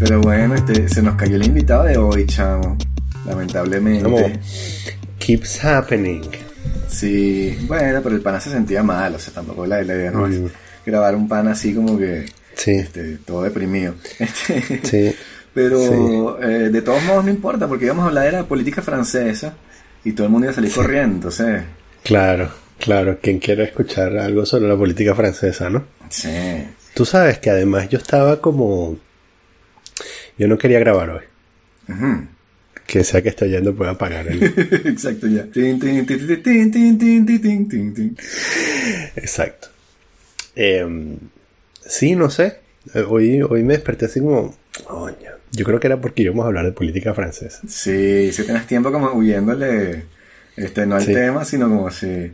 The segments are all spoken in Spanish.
Pero bueno, este, se nos cayó el invitado de hoy, chamo. Lamentablemente. Como keeps happening. Sí, bueno, pero el pana se sentía mal, o sea, tampoco la, la idea no es grabar un pana así como que Sí, este, todo deprimido. Este, sí. Pero eh, de todos modos no importa, porque íbamos a hablar de la política francesa y todo el mundo iba a salir corriendo, entonces, Claro, claro. Quien quiera escuchar algo sobre la política francesa, ¿no? sí. Tú sabes que además yo estaba como... Yo no quería grabar hoy. Que sea que está yendo pueda apagar el... Exacto, ya. Exacto. Sí, no sé. Hoy, hoy me desperté así como... Oh, yo creo que era porque íbamos a hablar de política francesa. Sí, si tienes tiempo como huyéndole, este, no al sí. tema, sino como si...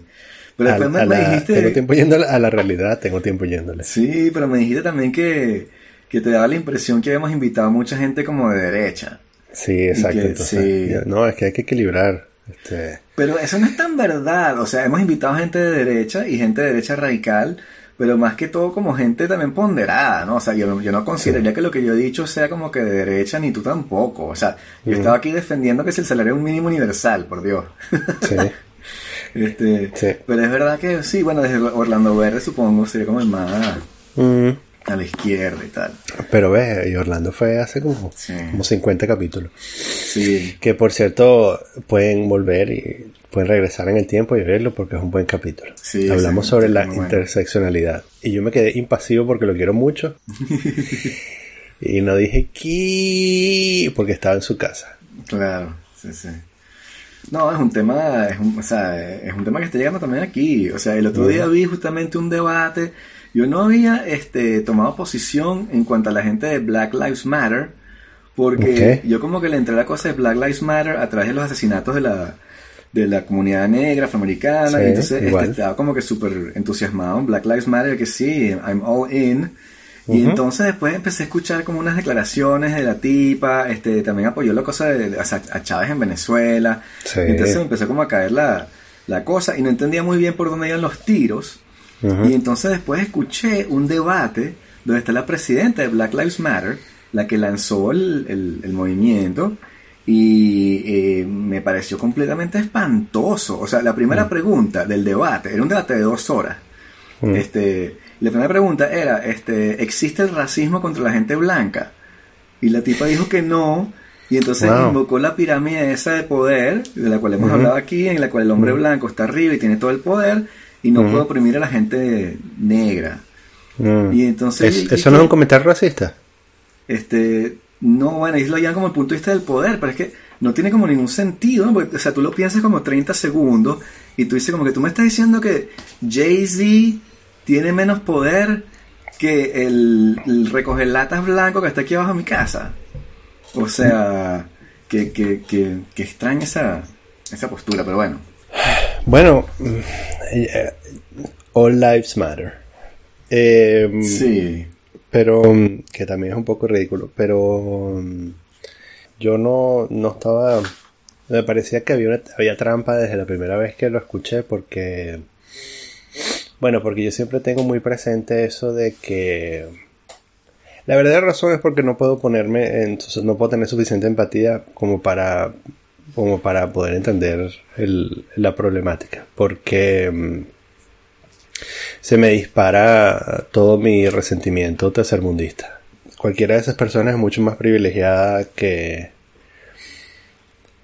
Pero después me, dijiste... Tengo tiempo yéndole a la realidad, tengo tiempo yéndole. Sí, pero me dijiste también que que te daba la impresión que habíamos invitado a mucha gente como de derecha. Sí, exacto. que entonces, sí. no, es que hay que equilibrar. Este, Pero eso no es tan verdad. O sea, hemos invitado gente de derecha y gente de derecha radical, pero más que todo como gente también ponderada, ¿no? O sea, yo, no- yo no consideraría que lo que yo he dicho sea como que de derecha ni tú tampoco. O sea, yo Ujú. estaba aquí defendiendo que es el salario mínimo universal, por Dios. sí, Este, Sí. Pero es verdad que sí, bueno, desde Orlando Verde supongo sería como el más Mm, a la izquierda y tal. pero ves, y Orlando fue hace como, Sí. como 50 capítulos. Sí, Que por cierto, pueden volver y pueden regresar en el tiempo y verlo porque es un buen capítulo. Sí, Hablamos sobre la bueno. interseccionalidad. Y yo me quedé impasivo porque lo quiero mucho. y no dije ¿qué? porque estaba en su casa. claro, sí, sí. No, es un tema, es un, o sea, es un tema que está llegando también aquí. O sea, el otro día vi justamente un debate. Yo no había este, tomado posición en cuanto a la gente de Black Lives Matter, porque yo como que le entré a la cosa de Black Lives Matter a través de los asesinatos de la, de la comunidad negra, afroamericana, Sí, y entonces este, estaba como que súper entusiasmado en Black Lives Matter, que sí, I'm all in. Y entonces después empecé a escuchar como unas declaraciones de la tipa, este, también apoyó la cosa de, sea, a Chávez en Venezuela. Sí. Entonces empezó como a caer la, la cosa y no entendía muy bien por dónde iban los tiros. Y entonces después escuché un debate donde está la presidenta de Black Lives Matter, la que lanzó el, el- el movimiento, y eh, me pareció completamente espantoso. O sea, la primera pregunta del debate, era un debate de dos horas. Mm. Este, la primera pregunta era, este, ¿existe el racismo contra la gente blanca? Y la tipa dijo que no, y entonces Wow. invocó la pirámide esa de poder, de la cual hemos hablado aquí, en la cual el hombre blanco está arriba y tiene todo el poder, y no Ujú. puede oprimir a la gente negra. Mm. Y entonces... Es- y- ¿Eso y- no es un comentario racista? este, no, bueno, ellos lo llaman como el punto de vista del poder, pero es que no tiene como ningún sentido, ¿no? Porque, o sea, tú lo piensas como 30 segundos y tú dices como que tú me estás diciendo que Jay-Z tiene menos poder que el, el recoger latas blanco que está aquí abajo de mi casa. O sea, que, que, que, que extraña esa, esa postura, pero bueno. Bueno, mm, eh, All Lives Matter. Eh, Sí, Pero, mm, que también es un poco ridículo, pero mm, yo no, no estaba, me parecía que había, una- había trampa desde la primera vez que lo escuché porque, bueno, porque yo siempre tengo muy presente eso de que la verdadera razón es porque no puedo ponerme, en, no puedo tener suficiente empatía como para, como para poder entender el- la problemática, porque mm, se me dispara todo mi resentimiento tercermundista. Cualquiera de esas personas es mucho más privilegiada que,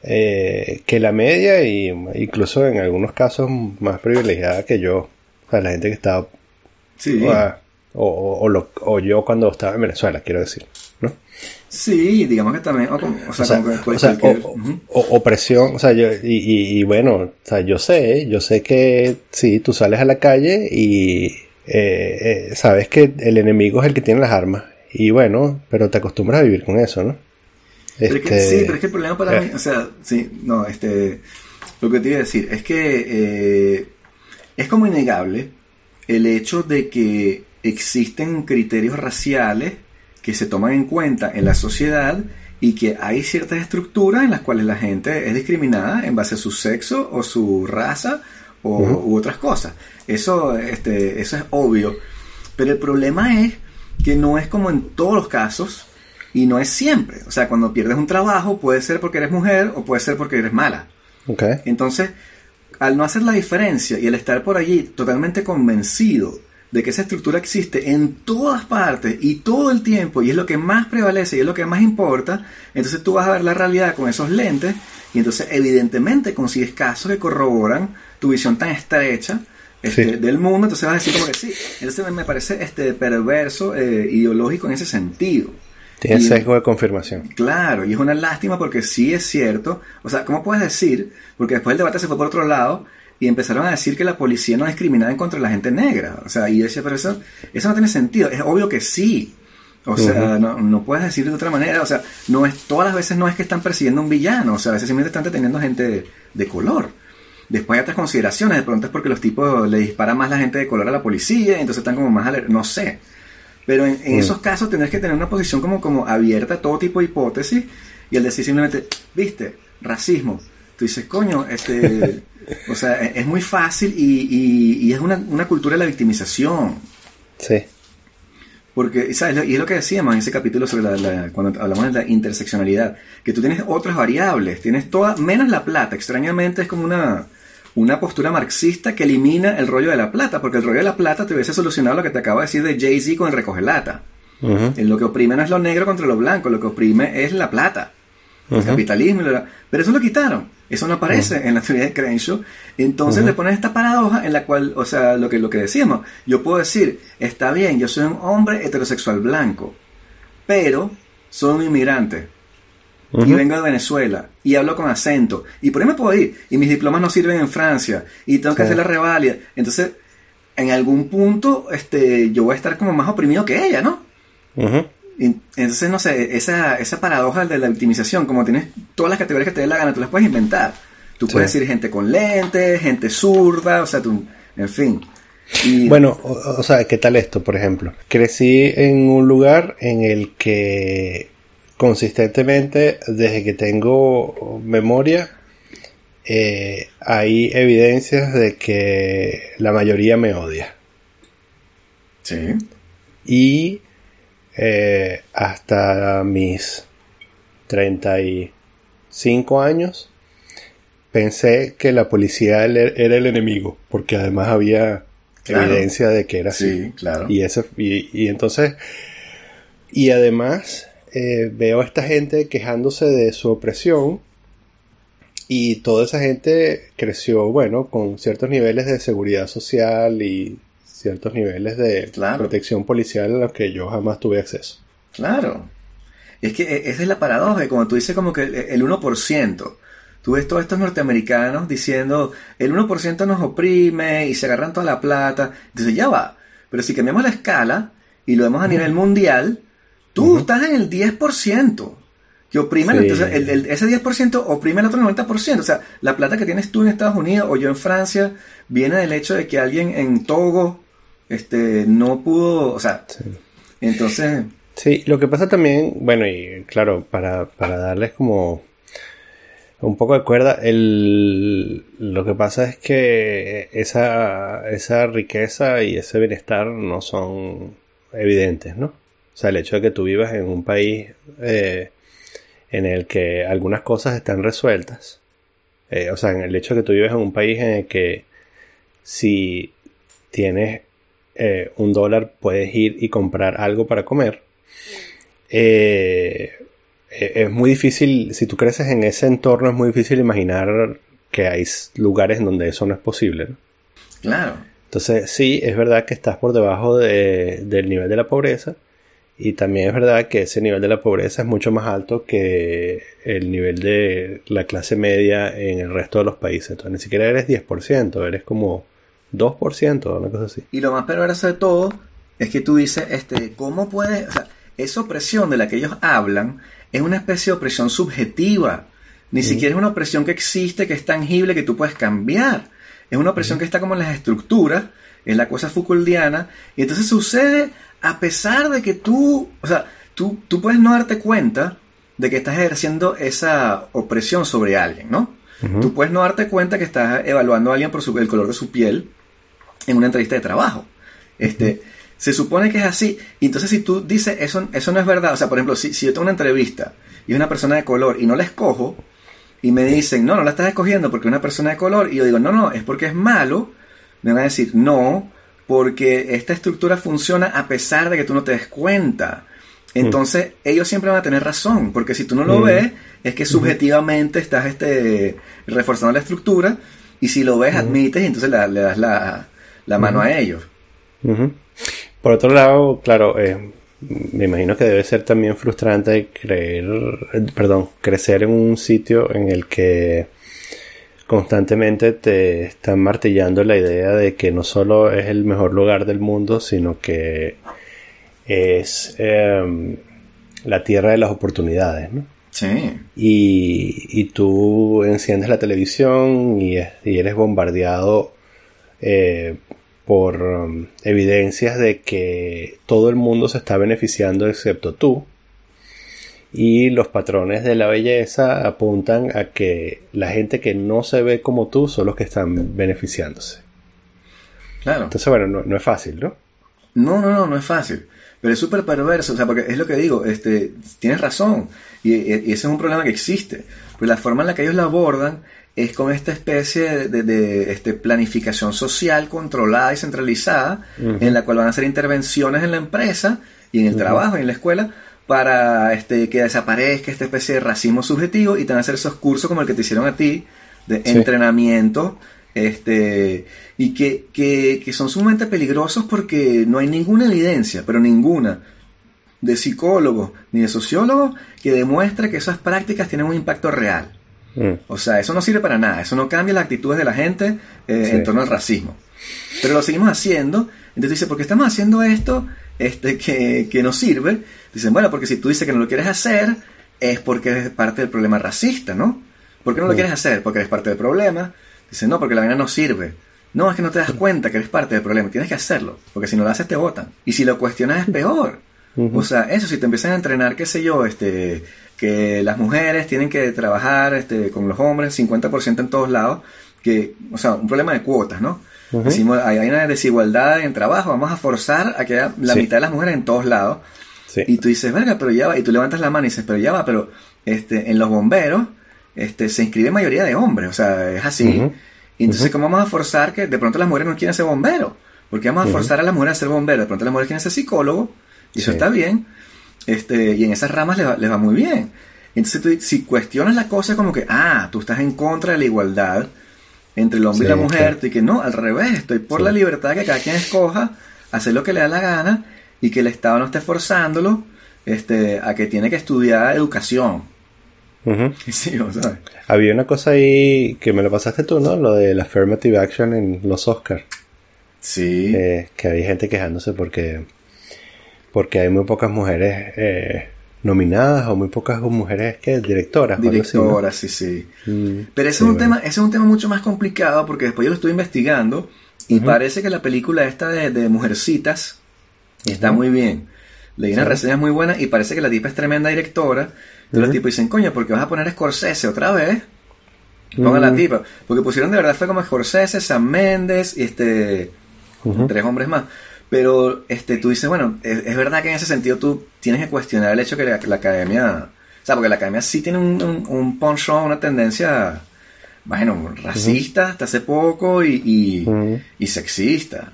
eh, que la media y incluso en algunos casos más privilegiada que yo. O sea, la gente que está... sí. o, o- o lo- o yo cuando estaba en Venezuela, quiero decir. Sí, digamos que también, o, como- o sea, O sea, como que o sea, cualquier- o- opresión, o sea, yo, y, y- y bueno, o sea, yo sé, yo sé que sí, tú sales a la calle y eh, eh, sabes que el enemigo es el que tiene las armas. Y bueno, pero te acostumbras a vivir con eso, ¿no? Pero es que, Este, sí, pero es que el problema para eh. mí, o sea, sí, no, este, lo que te iba a decir es que eh, es como innegable el hecho de que existen criterios raciales que se toman en cuenta en la sociedad y que hay ciertas estructuras en las cuales la gente es discriminada en base a su sexo o su raza o u otras cosas. Eso, este, eso es obvio. Pero el problema es que no es como en todos los casos Y no es siempre. O sea, cuando pierdes un trabajo puede ser porque eres mujer o puede ser porque eres mala. Okay. Entonces, al no hacer la diferencia y el estar por allí totalmente convencido de que esa estructura existe en todas partes y todo el tiempo y es lo que más prevalece y es lo que más importa, entonces tú vas a ver la realidad con esos lentes y entonces evidentemente consigues casos que corroboran tu visión tan estrecha este, del mundo, entonces vas a decir como que sí, entonces me parece este perverso, eh, ideológico en ese sentido. Tiene sesgo de confirmación. Claro, y es una lástima porque sí es cierto. O sea, ¿cómo puedes decir? Porque después el debate se fue por otro lado y empezaron a decir que la policía no discriminaba en contra de la gente negra. O sea, y yo decía, pero eso, eso no tiene sentido. Es obvio que sí. O sea, no, no, puedes decir de otra manera. O sea, no es, todas las veces no es que están persiguiendo a un villano. O sea, a veces simplemente están deteniendo gente de, color. Después hay otras consideraciones. De pronto es porque los tipos le disparan más la gente de color a la policía y entonces están como más... No sé. Pero en, esos casos tendrás que tener una posición como, como abierta a todo tipo de hipótesis y el decir simplemente, viste, racismo. Tú dices, coño, este... O sea, e-, es muy fácil y, es una, cultura de la victimización. Sí. Porque, ¿sabes? Y es lo que decíamos en ese capítulo sobre la, cuando hablamos de la interseccionalidad, que tú tienes otras variables, tienes todas, menos la plata, extrañamente es como una, una postura marxista que elimina el rollo de la plata, porque el rollo de la plata te hubiese solucionado lo que te acabo de decir de Jay-Z con el recogelata. En Lo que oprime no es lo negro contra lo blanco, lo que oprime es la plata, el capitalismo. Pero eso lo quitaron. Eso no aparece en la teoría de Crenshaw. Entonces le pones esta paradoja en la cual, o sea, lo que, lo que decíamos, yo puedo decir, está bien, yo soy un hombre heterosexual blanco, pero soy un inmigrante. Y vengo de Venezuela y hablo con acento. Y por ahí me puedo ir. Y mis diplomas no sirven en Francia. Y tengo que hacer la revalida. Entonces, en algún punto, este, yo voy a estar como más oprimido que ella, ¿no? Entonces, no sé, esa, esa paradoja de la victimización, como tienes todas las categorías que te dé la gana, tú las puedes inventar. Tú puedes decir gente con lentes, gente zurda, o sea, tú, en fin. Bueno, o, sea, ¿qué tal esto, por ejemplo? Crecí en un lugar en el que consistentemente, desde que tengo memoria, eh, hay evidencias de que la mayoría me odia. Sí. Y eh, hasta mis 35 años pensé que la policía era el enemigo, porque además había evidencia de que era así. Sí, claro. Y, entonces, y además eh, veo a esta gente quejándose de su opresión y toda esa gente creció, bueno, con ciertos niveles de seguridad social y ciertos niveles de protección policial a los que yo jamás tuve acceso. Claro. Es que e, esa es la paradoja, como tú dices como que el 1%. Tú ves todos estos norteamericanos diciendo, el 1% nos oprime y se agarran toda la plata. Entonces ya va. Pero si cambiamos la escala y lo vemos a nivel mundial, tú estás en el 10% que oprime, entonces el, ese 10% oprime el otro 90%. O sea, la plata que tienes tú en Estados Unidos o yo en Francia viene del hecho de que alguien en Togo este, no pudo, o sea, entonces... Sí, lo que pasa también, bueno, y claro, para, para darles como un poco de cuerda, el, lo que pasa es que esa, esa riqueza y ese bienestar no son evidentes, ¿no? O sea, el hecho de que tú vivas en un país eh, en el que algunas cosas están resueltas, eh, o sea, en el hecho de que tú vives en un país en el que si tienes eh, un dólar puedes ir y comprar algo para comer. Eh, eh, es muy difícil, si tú creces en ese entorno, es muy difícil imaginar que hay lugares en donde eso no es posible. Claro. Entonces, sí, es verdad que estás por debajo del nivel de la pobreza. Y también es verdad que ese nivel de la pobreza es mucho más alto que el nivel de la clase media en el resto de los países. Entonces, ni siquiera eres 10%, eres como 2%, una cosa así. Y lo más perverso de todo es que tú dices, este, ¿cómo puedes...? O sea, esa opresión de la que ellos hablan es una especie de opresión subjetiva. Ni siquiera es una opresión que existe, que es tangible, que tú puedes cambiar. Es una opresión que está como en las estructuras, en la cosa Foucauldiana. Y entonces sucede a pesar de que tú, o sea, tú, tú puedes no darte cuenta de que estás ejerciendo esa opresión sobre alguien, ¿no? Tú puedes no darte cuenta que estás evaluando a alguien por el color de su piel en una entrevista de trabajo. Este, se supone que es así. Y entonces si tú dices, eso, eso no es verdad, o sea, por ejemplo, si, si yo tengo una entrevista y es una persona de color y no la escojo, y me dicen, no, no la estás escogiendo porque es una persona de color, y yo digo, no, no, es porque es malo, me van a decir, no, porque esta estructura funciona a pesar de que tú no te des cuenta. Entonces, ellos siempre van a tener razón, porque si tú no lo Mm. ves, es que subjetivamente estás este, reforzando la estructura, y si lo ves, admites, y entonces la- le das la, la mano a ellos. Por otro lado, claro, eh, me imagino que debe ser también frustrante creer, perdón, crecer en un sitio en el que constantemente te están martillando la idea de que no solo es el mejor lugar del mundo, sino que es eh, la tierra de las oportunidades, ¿no? Sí, y, y tú enciendes la televisión y, y eres bombardeado eh, por um, evidencias de que todo el mundo se está beneficiando excepto tú. Y los patrones de la belleza apuntan a que la gente que no se ve como tú son los que están beneficiándose. claro. Entonces, bueno, no, no es fácil, ¿no? No, no, no, no es fácil. Pero es súper perverso, o sea, porque es lo que digo, este, tienes razón, y, y- ese es un problema que existe. Pues la forma en la que ellos lo abordan es con esta especie de, de- de, este, planificación social controlada y centralizada, en la cual van a hacer intervenciones en la empresa y en el trabajo y en la escuela para este, que desaparezca esta especie de racismo subjetivo y te van a hacer esos cursos como el que te hicieron a ti, de Sí. entrenamiento este y que, que, que son sumamente peligrosos porque no hay ninguna evidencia, pero ninguna, de psicólogos ni de sociólogos que demuestre que esas prácticas tienen un impacto real. Mm. O sea, eso no sirve para nada, eso no cambia las actitudes de la gente eh, Sí. en torno al racismo. Pero lo seguimos haciendo, entonces dice, ¿por qué estamos haciendo esto este, que, que no sirve? Dicen, bueno, porque si tú dices que no lo quieres hacer, es porque eres parte del problema racista, ¿no? ¿Por qué no lo Mm. quieres hacer? Porque eres parte del problema. Dicen, no, porque la vaina no sirve. No, es que no te das cuenta que eres parte del problema, tienes que hacerlo, porque si no lo haces te votan. Y si lo cuestionas es peor. O sea, eso, si te empiezan a entrenar, qué sé yo, este, que las mujeres tienen que trabajar este, con los hombres 50% en todos lados, que, o sea, un problema de cuotas, ¿no? Decimos, hay, hay una desigualdad en trabajo, vamos a forzar a que haya la Sí. mitad de las mujeres en todos lados. Sí. Y tú dices, verga, pero ya va, y tú levantas la mano y dices, pero ya va, pero este, en los bomberos este, se inscribe mayoría de hombres, o sea, es así. Y entonces. ¿cómo vamos a forzar que de pronto las mujeres no quieren ser bomberos? Porque vamos a forzar a las mujeres a ser bomberos, de pronto las mujeres quieren ser psicólogos, y eso está bien, este, y en esas ramas les va, les va muy bien. Entonces, tú, si cuestionas la cosa como que, ah, tú estás en contra de la igualdad entre el hombre y la mujer, y que no, al revés, estoy por Sí. la libertad que cada quien escoja, hacer lo que le da la gana y que el Estado no esté forzándolo este, a que tiene que estudiar educación. O sea, Había una cosa ahí que me lo pasaste tú, ¿no? Lo de la affirmative action en los Oscars. sí. Eh, que hay gente quejándose porque porque hay muy pocas mujeres eh, nominadas o muy pocas mujeres que directoras. o algo así, ¿no? Directora, sí, sí. Mm, Pero ese sí, es un bueno. tema, ese es un tema mucho más complicado porque después yo lo estuve investigando y parece que la película esta de, de Mujercitas está muy bien. Leí unas Sí. reseñas muy buenas y parece que la tipa es tremenda directora. Entonces los Ujú. tipos dicen, coño, ¿por qué vas a poner a Scorsese otra vez? Ponga la tipa. Porque pusieron de verdad fue como Scorsese, Sam Méndez y este tres hombres más. Pero este, tú dices, bueno, es, es verdad que en ese sentido tú tienes que cuestionar el hecho que la, la academia, o sea, porque la academia sí tiene un, un, un penchant, una tendencia, bueno, racista hasta hace poco y, y, sexista.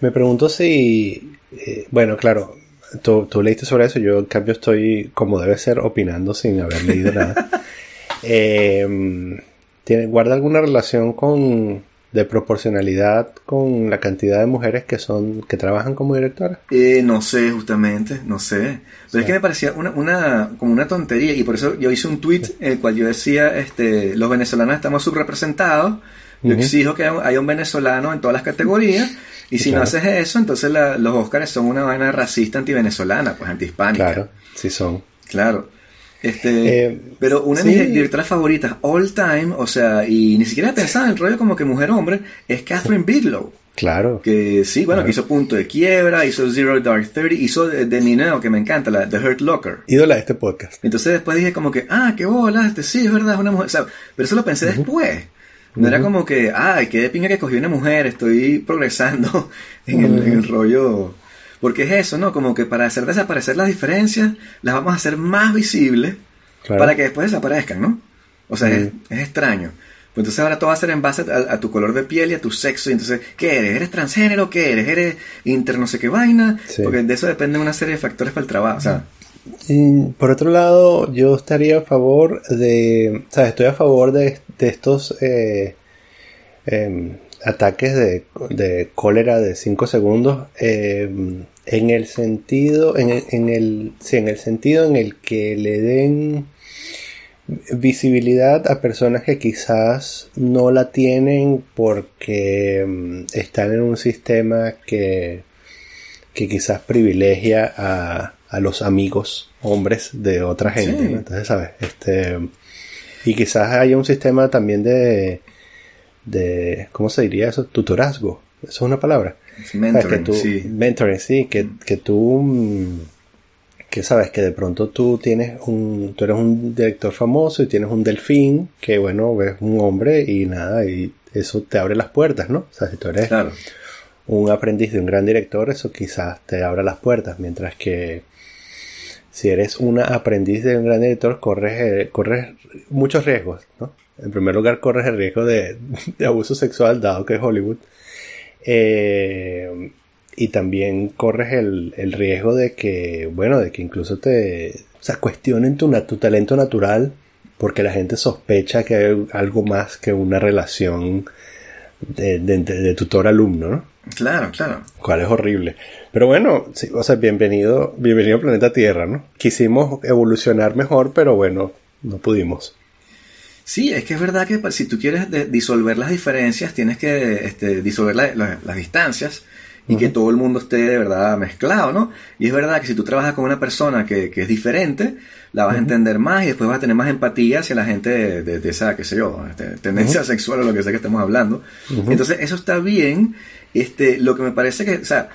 Me pregunto si, eh, bueno, claro, tú, tú leíste sobre eso, yo en cambio estoy como debe ser opinando sin haber leído nada. Eh, ¿tiene, ¿Guarda alguna relación con de proporcionalidad con la cantidad de mujeres que son que trabajan como directoras? Eh, no sé, justamente, no sé. Pero es que me parecía una, una, como una tontería y por eso yo hice un tweet en el cual yo decía, este, los venezolanos estamos subrepresentados. Yo exijo que haya un venezolano en todas las categorías y si no haces eso, entonces la- los Óscares son una vaina racista antivenezolana, pues antihispánica. Claro, sí son. Claro. Este, Eh, pero una de sí. mis directoras favoritas, all time, o sea, y ni siquiera pensaba en el rollo como que mujer-hombre, es Catherine Bigelow. Claro. Que sí, bueno, Claro. que hizo Punto de Quiebra, hizo Zero Dark Thirty, hizo de, de Mineo, que me encanta, la The Hurt Locker. Ídola de este podcast. Entonces después dije como que, ah, qué bola, este sí, es verdad, es una mujer. O sea, pero eso lo pensé después. No era como que, ay, qué de pinga que cogí una mujer, estoy progresando en, el, en el rollo. Porque es eso, ¿no? Como que para hacer desaparecer las diferencias, las vamos a hacer más visibles para que después desaparezcan, ¿no? O sea, es, extraño. Pues entonces ahora todo va a ser en base a, tu color de piel y a tu sexo. Y entonces, ¿qué eres? ¿Eres transgénero? ¿Qué eres? ¿Eres inter no sé qué vaina? Porque de eso depende una serie de factores para el trabajo. O sea, por otro lado, yo estaría a favor de, o sea, estoy a favor de, estos eh, em, ataques de, cólera de 5 segundos em, en el sentido, en, en, el, sí, en el sentido en el que le den visibilidad a personas que quizás no la tienen porque em, están en un sistema que, que quizás privilegia a a los amigos hombres de otra gente. Entonces, ¿sabes? Este, y quizás haya un sistema también de, de, ¿cómo se diría eso? Tutorazgo. Eso es una palabra. Mentoring, sí. Mentoring, sí, que, que tú, mm, que sabes que de pronto tú tienes un, tú eres un director famoso y tienes un delfín que, bueno, ves un hombre y nada, y eso te abre las puertas, ¿no? O sea, si tú eres un aprendiz de un gran director, eso quizás te abra las puertas, mientras que si eres una aprendiz de un gran editor, corres, eh, corres muchos riesgos, ¿no? En primer lugar, corres el riesgo de, abuso sexual, dado que es Hollywood. Eh, y también corres el, riesgo de que, bueno, de que incluso te, o sea, cuestionen tu, tu talento natural porque la gente sospecha que hay algo más que una relación de, de tutor-alumno, ¿no? Claro, claro. Cuál es horrible. Pero bueno, sí, o sea, bienvenido, bienvenido planeta Tierra, ¿no? Quisimos evolucionar mejor, pero bueno, no pudimos. Sí, es que es verdad que si tú quieres disolver las diferencias, tienes que este, disolver las distancias y que todo el mundo esté de verdad mezclado, ¿no? Y es verdad que si tú trabajas con una persona que, es diferente, la vas a entender más y después vas a tener más empatía hacia la gente de, esa, qué sé yo, este, tendencia sexual o lo que sea que estemos hablando. Entonces, eso está bien este, lo que me parece que, o sea,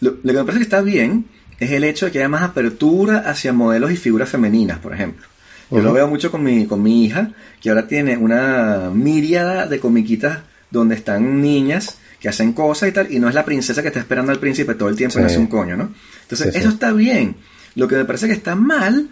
lo, que me parece que está bien es el hecho de que haya más apertura hacia modelos y figuras femeninas, por ejemplo. Yo lo veo mucho con mi, con mi hija, que ahora tiene una miriada de comiquitas donde están niñas que hacen cosas y tal, y no es la princesa que está esperando al príncipe todo el tiempo y hace un coño, ¿no? Entonces, eso está bien. Lo que me parece que está mal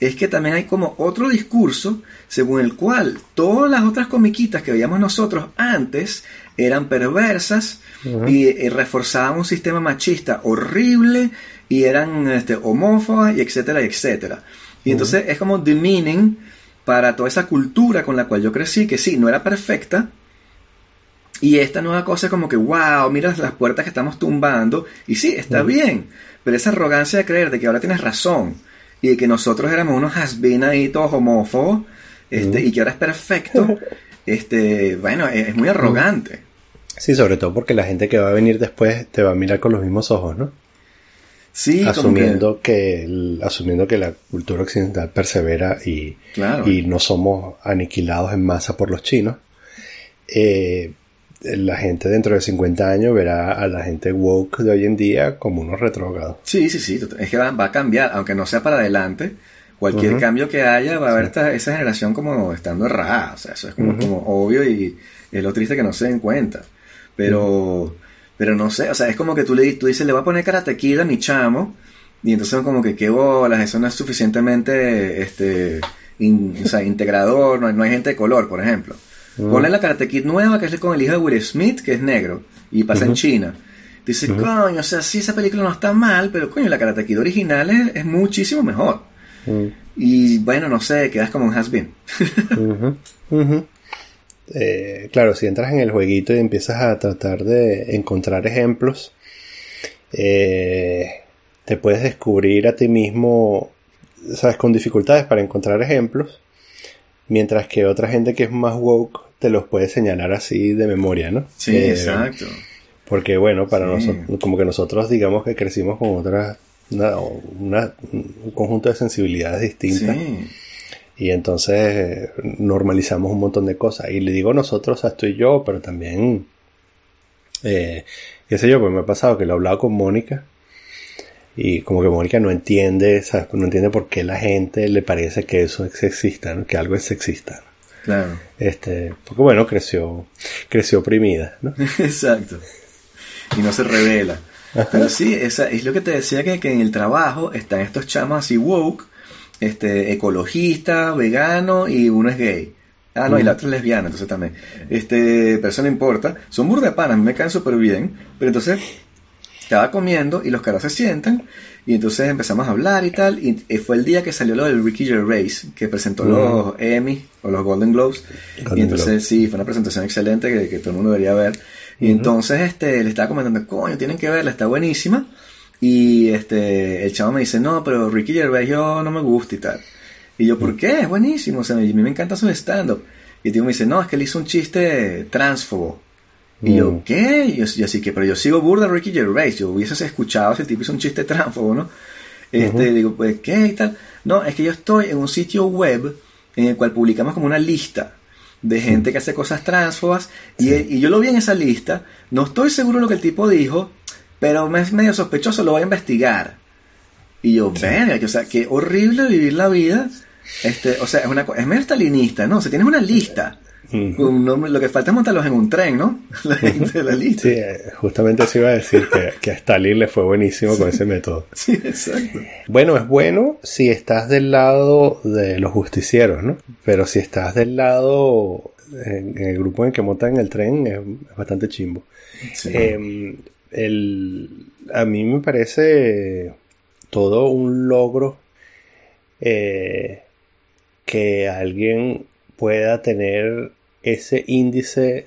es que también hay como otro discurso según el cual todas las otras comiquitas que veíamos nosotros antes eran perversas y, reforzaban un sistema machista horrible y eran este, homófobas y etcétera, y etcétera. Y entonces es como demeaning para toda esa cultura con la cual yo crecí, que sí, no era perfecta. Y esta nueva cosa es como que, wow, mira las puertas que estamos tumbando. Y sí, está bien. Pero esa arrogancia de creer de que ahora tienes razón y de que nosotros éramos unos has ahí todos homófobos este, y que ahora es perfecto, este, bueno, es, muy arrogante. Sí, sobre todo porque la gente que va a venir después te va a mirar con los mismos ojos, ¿no? Sí, asumiendo que, asumiendo que la cultura occidental persevera y, y no somos aniquilados en masa por los chinos. Eh, la gente dentro de 50 años verá a la gente woke de hoy en día como unos retrógrados. Sí, sí, sí, es que va, a cambiar, aunque no sea para adelante. Cualquier cambio que haya va a haber esa generación como estando errada, o sea, eso es como, como obvio y es lo triste que no se den cuenta. Pero, pero no sé, o sea, es como que tú le tú dices, le voy a poner Karate Kid a mi chamo, y entonces como que qué bolas, eso no es suficientemente este, o sea, integrador, no hay, no hay gente de color, por ejemplo. Ponle la Karate Kid nueva, que es con el hijo de Will Smith, que es negro, y pasa en China. Dice, coño, o sea, sí, esa película no está mal, pero coño, la Karate Kid original es, muchísimo mejor. Y bueno, no sé, quedas como un has-been. Eh, claro, si entras en el jueguito y empiezas a tratar de encontrar ejemplos, eh, te puedes descubrir a ti mismo, sabes, con dificultades para encontrar ejemplos, mientras que otra gente que es más woke te los puede señalar así de memoria, ¿no? Sí, eh, exacto. Porque bueno, para nosotros, como que nosotros digamos que crecimos con otra, una, un conjunto de sensibilidades distintas. Sí. Y entonces normalizamos un montón de cosas. Y le digo nosotros, o sea, estoy yo, pero también, eh, qué sé yo, pues me ha pasado que lo he hablado con Mónica. Y como que Mónica no entiende, ¿sabes? no entiende por qué la gente le parece que eso es sexista, ¿no? que algo es sexista. Claro. Este, porque bueno, creció, creció oprimida, ¿no? Exacto. Y no se revela. Pero sí, esa, es lo que te decía que, que en el trabajo están estos chamos así woke, este, ecologista, vegano y uno es gay. Ah, no, y la otra es lesbiana, entonces también. Este, pero eso no importa. Son burda de panas, me caen súper bien. Pero entonces, estaba comiendo y los caras se sientan. Y entonces empezamos a hablar y tal. Y fue el día que salió lo del Ricky Gervais, que presentó los Emmy o los Golden Globes. y entonces, sí, fue una presentación excelente que, que todo el mundo debería ver. Y entonces este, le estaba comentando, coño, tienen que verla, está buenísima. Y este, el chavo me dice, no, pero Ricky Gervais yo no me gusta y tal. Y yo, ¿por qué? Es buenísimo, o sea, a mí me encanta su stand-up. Y el tío me dice, no, es que él hizo un chiste transfobo. Y yo, ¿qué? Y yo, así que, pero yo sigo burda Ricky Gervais, yo hubiese escuchado ese tipo hizo un chiste transfobo, ¿no? Este, digo, pues, ¿qué? Y tal. No, es que yo estoy en un sitio web en el cual publicamos como una lista de gente que hace cosas transfobas y, yo lo vi en esa lista, no estoy seguro de lo que el tipo dijo, pero me es medio sospechoso, lo voy a investigar. Y yo, venga, o sea, qué horrible vivir la vida. Este, o sea, es, una, es medio stalinista, ¿no? O sea, tienes una lista. lo que falta es montarlos en un tren, ¿no? La gente de la lista. Sí, eh, justamente se iba a decir que, a Stalin le fue buenísimo con ese método. Sí, exacto. Bueno, es bueno si estás del lado de los justicieros, ¿no? Pero si estás del lado en, el grupo en que montan el tren, es, bastante chimbo. Em, a mí me parece todo un logro eh, que alguien pueda tener ese índice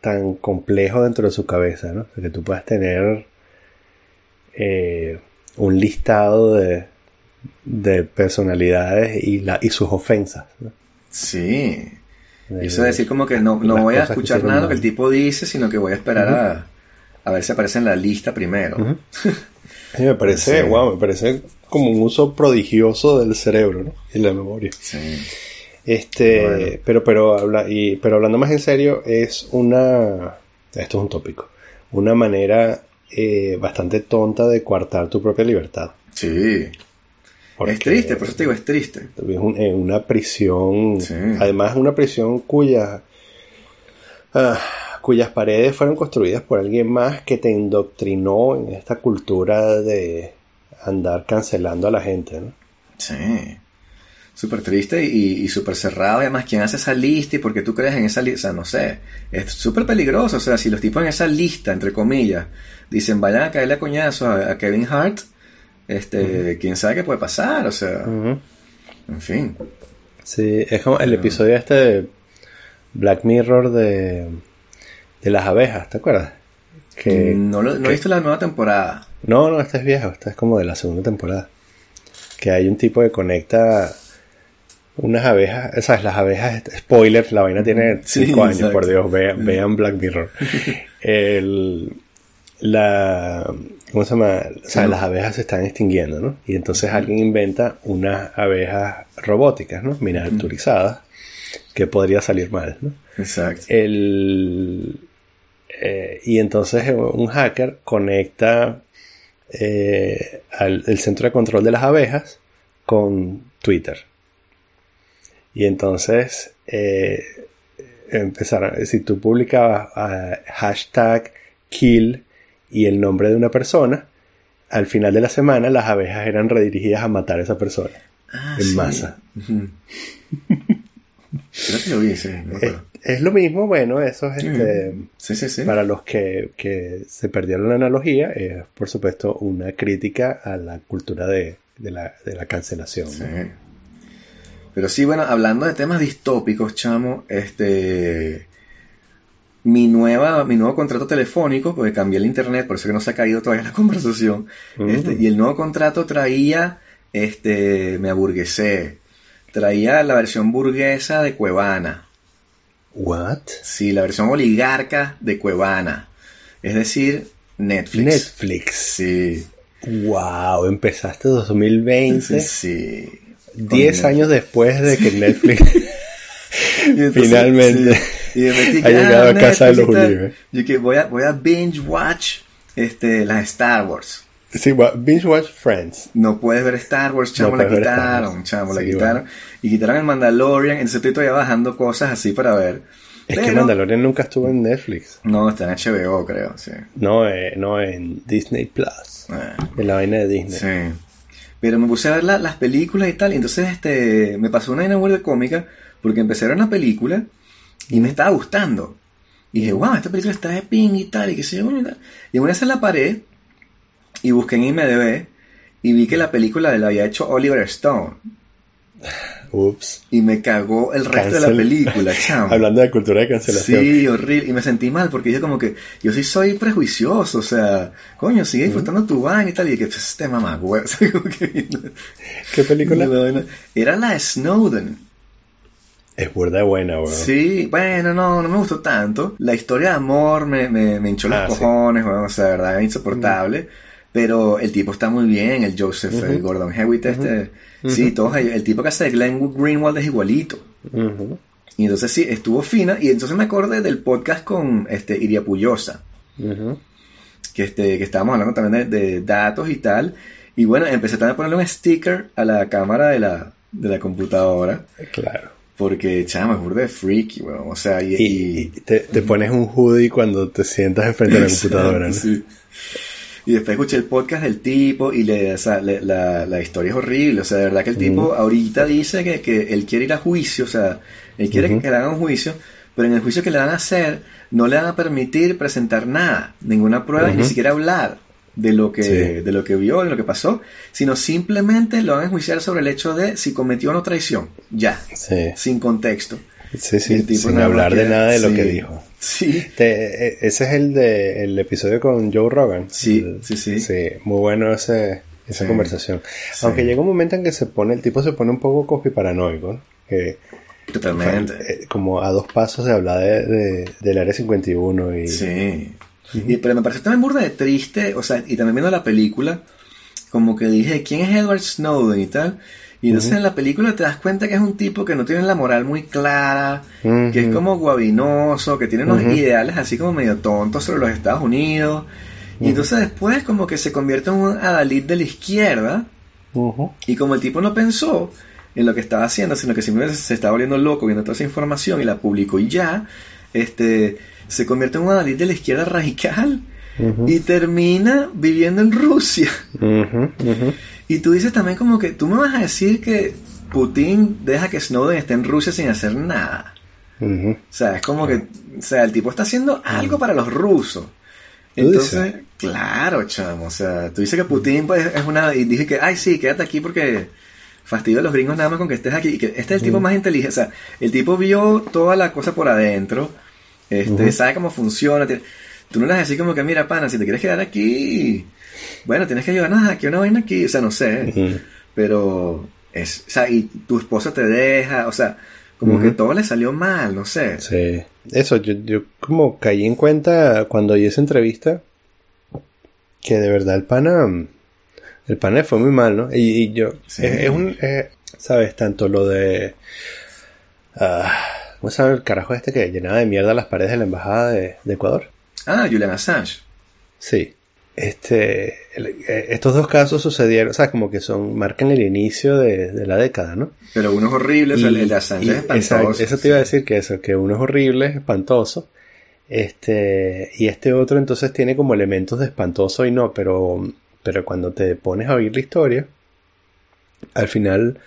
tan complejo dentro de su cabeza, ¿no? que tú puedas tener eh, un listado de, de personalidades y, la, y sus ofensas. Sí. Eso es decir como que no, no voy a escuchar nada que el tipo dice, sino que voy a esperar a, a, ver si aparece en la lista primero. me parece, wow, me parece como un uso prodigioso del cerebro, ¿no? Y la memoria. Sí. Este, pero, pero, habla, y, pero hablando más en serio, es una, esto es un tópico, una manera eh, bastante tonta de coartar tu propia libertad. Sí. es triste, por eso te digo, es triste. Es una prisión, además una prisión cuya, ah, cuyas paredes fueron construidas por alguien más que te indoctrinó en esta cultura de andar cancelando a la gente, ¿no? Sí. Súper triste y, súper cerrado. además, ¿quién hace esa lista y por qué tú crees en esa lista? O sea, no sé. Es súper peligroso. O sea, si los tipos en esa lista, entre comillas, dicen vayan a caerle a coñazo a, Kevin Hart, este, quién sabe qué puede pasar. O sea, en fin. Sí, es como el episodio este de Black Mirror de de las abejas, ¿te acuerdas? Que, no, lo, no he visto la nueva temporada. No, no, esta es vieja, esta es como de la segunda temporada. Que hay un tipo que conecta unas abejas, ¿sabes? Las abejas, spoiler, la vaina tiene 5 años, por Dios, vean, Black Mirror. El, la, ¿cómo se llama? O sea, las abejas se están extinguiendo, ¿no? Y entonces alguien inventa unas abejas robóticas, ¿no? Miniaturizadas, que podría salir mal, ¿no? Exacto. El, eh, y entonces eh, un hacker conecta eh, al, el centro de control de las abejas con Twitter. Y entonces empezaron, si tú publicabas hashtag kill y el nombre de una persona, al final de la semana las abejas eran redirigidas a matar a esa persona ah, en masa. Creo que lo vi, sí, es lo mismo, bueno, eso es este, para los que, se perdieron la analogía, es por supuesto una crítica a la cultura de, la, cancelación. Pero sí, bueno, hablando de temas distópicos, chamo, este mi nueva, mi nuevo contrato telefónico, porque cambié el internet, por eso que no se ha caído todavía la conversación. Este, y el nuevo contrato traía, este, me aburguesé, traía la versión burguesa de Cuevana. What? Sí, la versión oligarca de Cuevana. Es decir, Netflix. Netflix. Sí. Wow, empezaste 2020. Sí. Diez años después de que Netflix finalmente ha llegado a casa de los Uribe. Yo que voy a, voy a binge watch este, las Star Wars. Sí, binge watch Friends. No puedes ver Star Wars, chamo, la quitaron, chamo, la quitaron. Y quitaron el Mandalorian, entonces estoy todavía bajando cosas así para ver. Es que Pero- Mandalorian nunca estuvo en Netflix. No, está en HBO, creo, sí. No, eh, no en Disney Plus. Eh, En la vaina de Disney. sí. Pero me puse a ver la- las películas y tal, y entonces este, me pasó una vaina burda cómica, porque empecé a ver una película y me estaba gustando. Y dije, wow, esta película está de ping y tal, y qué sé yo, y tal. Y una vez en la pared, y busqué en IMDB, y vi que la película la había hecho Oliver Stone. Ups. Y me cagó el resto de la película, chamo. Hablando de cultura de cancelación. Sí, horrible. Y me sentí mal porque dije como que yo sí soy prejuicioso, o sea, coño, sigue disfrutando tu vaina y tal. Y que "Pues, este mamá, güey. ¿Qué película? No, no. Era la de Snowden. Es burda buena, weón. Sí, bueno, no, no me gustó tanto. La historia de amor me, me, me hinchó los Ah, sí. cojones, weón, o sea, de verdad, insoportable. Pero el tipo está muy bien, el Joseph el Gordon Hewitt, este. Sí, todos, ellos- el tipo que hace de Glenn Greenwald es igualito. Y entonces sí, estuvo fina. Y entonces me acordé del podcast con este Iria Puyosa. que, este, que estábamos hablando también de, de datos y tal. Y bueno, empecé también a ponerle un sticker a la cámara de la, de la computadora. Claro. Porque, chama, es burda de freaky, weón. O sea, y... Y, y te, te pones un hoodie cuando te sientas enfrente de la computadora, ¿no? Sí. Y después escuché el podcast del tipo y le, o sea, le- la, la historia es horrible. O sea, de verdad que el tipo ahorita dice que, que él quiere ir a juicio, o sea, él quiere que le hagan un juicio, pero en el juicio que le van a hacer no le van a permitir presentar nada, ninguna prueba, ni siquiera hablar de lo que Sí. de lo que vio, de lo que pasó, sino simplemente lo van a enjuiciar sobre el hecho de si cometió o no traición, ya, Sí, sin contexto. sí, sí, sin hablar de nada de lo que dijo. Sí, Te- e- ese es el de el episodio con Joe Rogan. Sí, El- sí, sí. Sí, muy bueno ese, esa Sí, conversación. sí. Aunque llega un momento en que se pone, el tipo se pone un poco cospi paranoico, ¿no? que totalmente. eh, como a dos pasos de hablar de, de- del área 51 y Sí. Y, pero me pareció también burda de triste, o sea, y también viendo la película, como que dije, ¿quién es Edward Snowden y tal? Y entonces en la película te das cuenta que es un tipo que no tiene la moral muy clara, que es como guabinoso, que tiene unos ideales así como medio tontos sobre los Estados Unidos. Y entonces después como que se convierte en un adalid de la izquierda, y como el tipo no pensó en lo que estaba haciendo, sino que simplemente se estaba volviendo loco viendo toda esa información y la publicó y ya, este, se convierte en un adalid de la izquierda radical Y termina viviendo en Rusia. Y tú dices también como que tú me vas a decir que Putin deja que Snowden esté en Rusia sin hacer nada. O sea, es como que, o sea, el tipo está haciendo algo para los rusos. ¿Tú Entonces, claro, chamo, o sea, tú dices que Putin pues, es una... Y dije que, ay, sí, quédate aquí porque fastidio a los gringos nada más con que estés aquí. Y que este es el tipo más inteligente. O sea, el tipo vio toda la cosa por adentro, este, sabe cómo funciona. tiene- Tú no le vas a decir como que, mira, pana, si te quieres quedar aquí, bueno, tienes que ayudarnos aquí, una vaina aquí. O sea, no sé, pero... Es, o sea, y tu esposa te deja, o sea, como que todo le salió mal, no sé. Sí. Eso, yo, yo como caí en cuenta cuando oí esa entrevista que de verdad el pana, el pana le fue muy mal, ¿no? Y, y yo, Sí. es, es un, es- ¿sabes? Tanto lo de, ah, ¿cómo se llama el carajo este que llenaba de mierda las paredes de la embajada de, de Ecuador? Ah, Julian Assange. Sí. Este, eh, estos dos casos sucedieron, o sea, como que son, marcan el inicio de, de la década, ¿no? Pero uno es horrible, Y- el de Assange es espantoso. eso te iba a decir que eso, que uno es horrible, es espantoso. Este, y este otro entonces tiene como elementos de espantoso y no, pero, pero cuando te pones a oír la historia, al final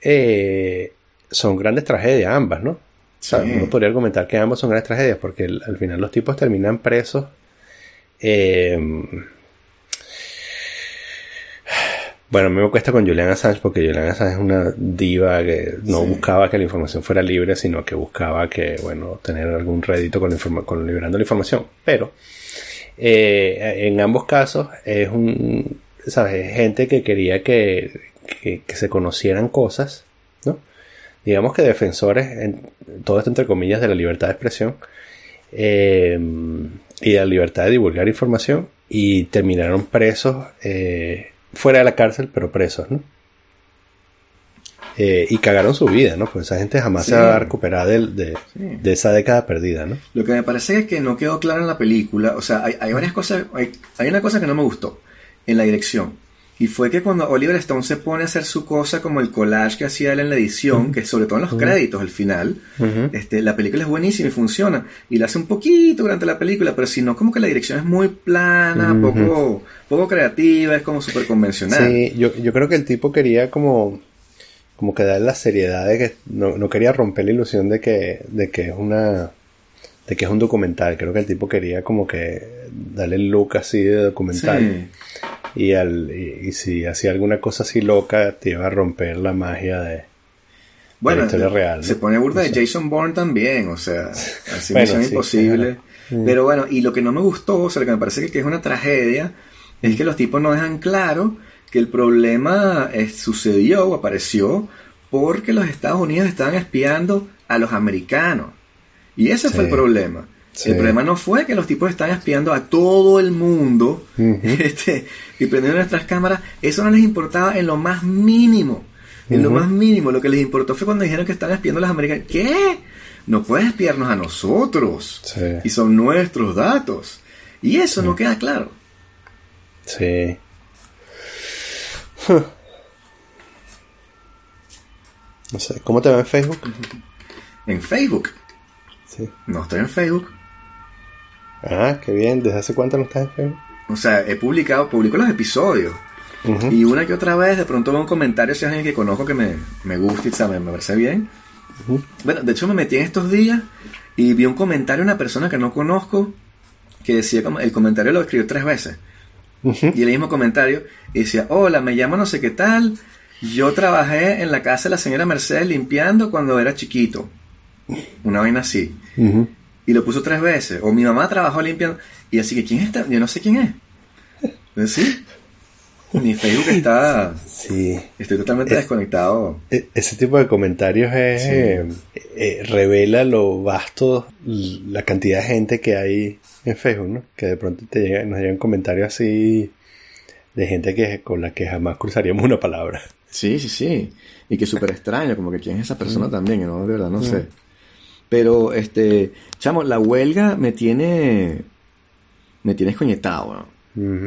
eh, son grandes tragedias ambas, ¿no? O sea, Sí. uno podría argumentar que ambas son grandes tragedias porque el- al final los tipos terminan presos. eh, bueno, a mí me cuesta con Julian Assange porque Julian Assange es una diva que no Sí. buscaba que la información fuera libre, sino que buscaba que, bueno, tener algún rédito con, la informa- con liberando la información. Pero eh, en ambos casos es un, ¿sabes? Es gente que quería que, que, que se conocieran cosas, ¿no? Digamos que defensores, en, todo esto entre comillas, de la libertad de expresión eh, y de la libertad de divulgar información y terminaron presos, eh, fuera de la cárcel, pero presos, ¿no? Eh, y cagaron su vida, ¿no? Pues esa gente jamás Sí. se va a recuperar de, Sí. de esa década perdida, ¿no? Lo que me parece que no quedó claro en la película, o sea, hay, hay varias cosas, hay, hay una cosa que no me gustó en la dirección, Y fue que cuando Oliver Stone se pone a hacer su cosa como el collage que hacía él en la edición, que sobre todo en los créditos al final, este, la película es buenísima y funciona. Y la hace un poquito durante la película, pero si no, como que la dirección es muy plana, poco, poco creativa, es como súper convencional. Sí, yo, yo creo que el tipo quería como como que darle la seriedad de que no, no, quería romper la ilusión de que, de que es una de que es un documental. Creo que el tipo quería como que darle el look así de documental. Y, al, y, si hacía alguna cosa así loca, te iba a romper la magia de, bueno, la historia real. Se pone burda de Jason Bourne también, o sea, así bueno, imposible. Mm. Pero bueno, y lo que no me gustó, o sea, lo que me parece que es una tragedia, es que los tipos no dejan claro que el problema eh, sucedió o apareció porque los Estados Unidos estaban espiando a los americanos. Y ese fue el problema. El problema no fue que los tipos estaban espiando a todo el mundo este, y prendiendo nuestras cámaras. Eso no les importaba en lo más mínimo. En lo más mínimo. Lo que les importó fue cuando dijeron que estaban espiando a los americanos. ¿Qué? No puedes espiarnos a nosotros. Y son nuestros datos. Y eso no queda claro. Sí. No sé, ¿cómo te va en Facebook? En Facebook. Sí. No estoy en Facebook. Ah, qué bien. ¿Desde hace cuánto no estás en Facebook? O sea, he publicado, publico los episodios. Y una que otra vez de pronto veo un comentario si alguien que conozco que me, me gusta y sabe, me parece bien. Bueno, de hecho me metí en estos días y vi un comentario de una persona que no conozco que decía, como el comentario lo escribió tres veces. Y el mismo comentario y decía, hola, me llamo no sé qué tal, yo trabajé en la casa de la señora Mercedes limpiando cuando era chiquito. Una vaina así. Y lo puso tres veces. O mi mamá trabajó limpiando. Y así que, ¿quién está? Yo no sé quién es. Sí. Mi Facebook está. Sí. Estoy totalmente desconectado. E, ese tipo de comentarios es, eh, eh, revela lo vasto, la cantidad de gente que hay en Facebook, ¿no? Que de pronto te llegan, nos llegan comentarios así de gente que con la que jamás cruzaríamos una palabra. Sí, sí, sí. Y que es súper extraño, como que quién es esa persona mm. también, ¿no? De verdad, no mm. sé. Pero, este, chamo, la huelga me tiene, me tiene escoñetado, ¿no?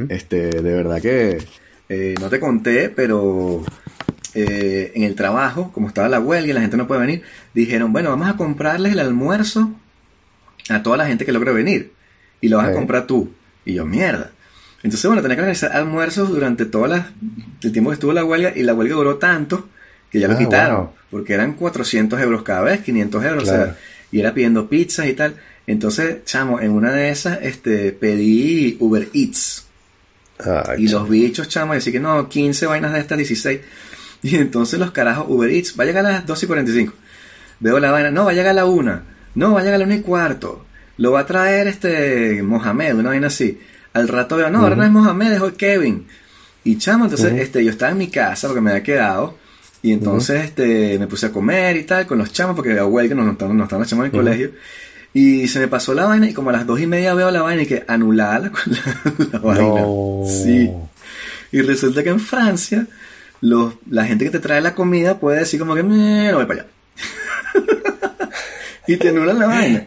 Este, de verdad que eh, no te conté, pero eh, en el trabajo, como estaba la huelga y la gente no puede venir, dijeron, bueno, vamos a comprarles el almuerzo a toda la gente que logre venir. Y lo vas a comprar tú. Y yo, mierda. Entonces, bueno, tenía que realizar almuerzos durante todo el tiempo que estuvo la huelga y la huelga duró tanto que ya lo ah, quitaron. Porque eran 400 euros cada vez, 500 euros. O sea, y era pidiendo pizzas y tal. Entonces, chamo, en una de esas este, pedí Uber Eats y los bichos, chamo, y que no, 15 vainas de estas, 16. Y entonces los carajos, Uber Eats, va a llegar a las 2 y 45. Veo la vaina, no, va a llegar a la 1. No, va a llegar a la 1 y cuarto. Lo va a traer este Mohamed, una vaina así. Al rato veo, no, ahora no es Mohamed, es Kevin. Y chamo, entonces este, yo estaba en mi casa porque me había quedado. Y entonces este, me puse a comer y tal con los chamos porque había huelga, no, no, estaban, no estaban los chamos en el colegio. Y se me pasó la vaina y como a las dos y media veo la vaina y que anulada la, la, vaina. Sí. Y resulta que en Francia los, la gente que te trae la comida puede decir como que no voy para allá. y te anulan la vaina.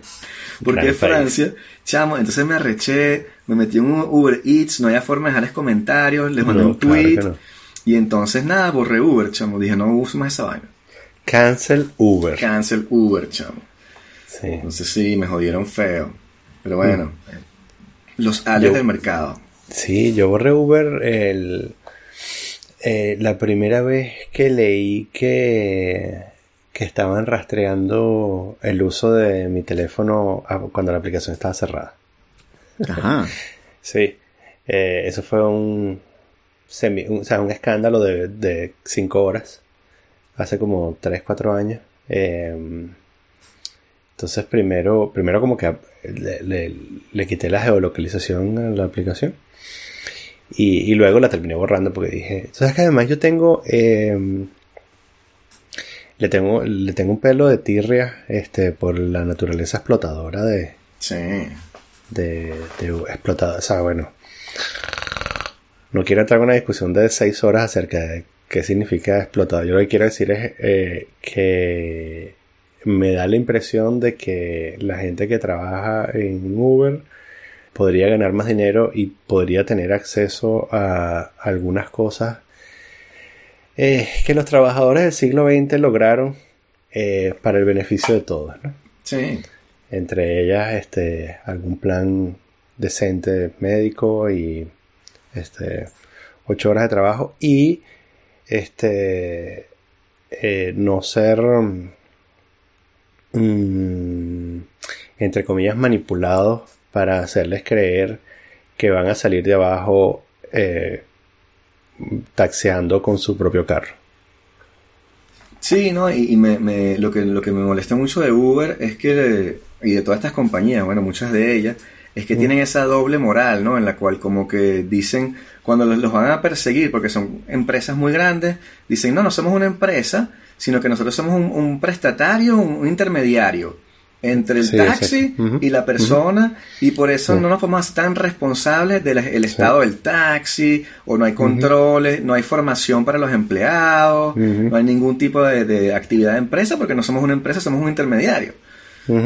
Porque en Francia, chamo, entonces me arreché, me metí en un Uber Eats, no había forma de dejarles comentarios, les mandé un tweet. Y entonces nada, borré Uber, chamo. Dije, no uso más esa vaina. Cancel Uber. Cancel Uber, chamo. Sí. Entonces sí, me jodieron feo. Pero bueno, los alias del mercado. Sí, yo borré Uber el, eh, la primera vez que leí que, que estaban rastreando el uso de mi teléfono cuando la aplicación estaba cerrada. Ajá. sí, eh, eso fue un, semi, un, o sea, un escándalo de, de cinco horas, hace como 3, 4 años. Eh, entonces primero, primero como que le, quité la geolocalización a la aplicación. Y, luego la terminé borrando porque dije, ¿sabes que además yo tengo... Em, le tengo, le tengo un pelo de tirria este, por la naturaleza explotadora de... Sí. De, de explotadora. O sea, bueno. No quiero entrar en una discusión de seis horas acerca de qué significa explotador. Yo lo que quiero decir es eh, que me da la impresión de que la gente que trabaja en Uber podría ganar más dinero y podría tener acceso a algunas cosas eh, que los trabajadores del siglo XX lograron eh, para el beneficio de todos, ¿no? Sí. Entre ellas, este, algún plan decente médico y este, ocho horas de trabajo y este, eh, no ser, mm, entre comillas, manipulados para hacerles creer que van a salir de abajo eh, taxeando con su propio carro. Sí, ¿no? Y, me, lo, que, lo que me molesta mucho de Uber es que, y de todas estas compañías, bueno, muchas de ellas, es que tienen esa doble moral, ¿no? En la cual como que dicen, cuando los, van a perseguir, porque son empresas muy grandes, dicen, no, no somos una empresa, sino que nosotros somos un, prestatario, un, intermediario entre el taxi y la persona y por eso no nos podemos hacer tan responsables del estado del taxi o no hay controles, no hay formación para los empleados, no hay ningún tipo de, de, actividad de empresa porque no somos una empresa, somos un intermediario.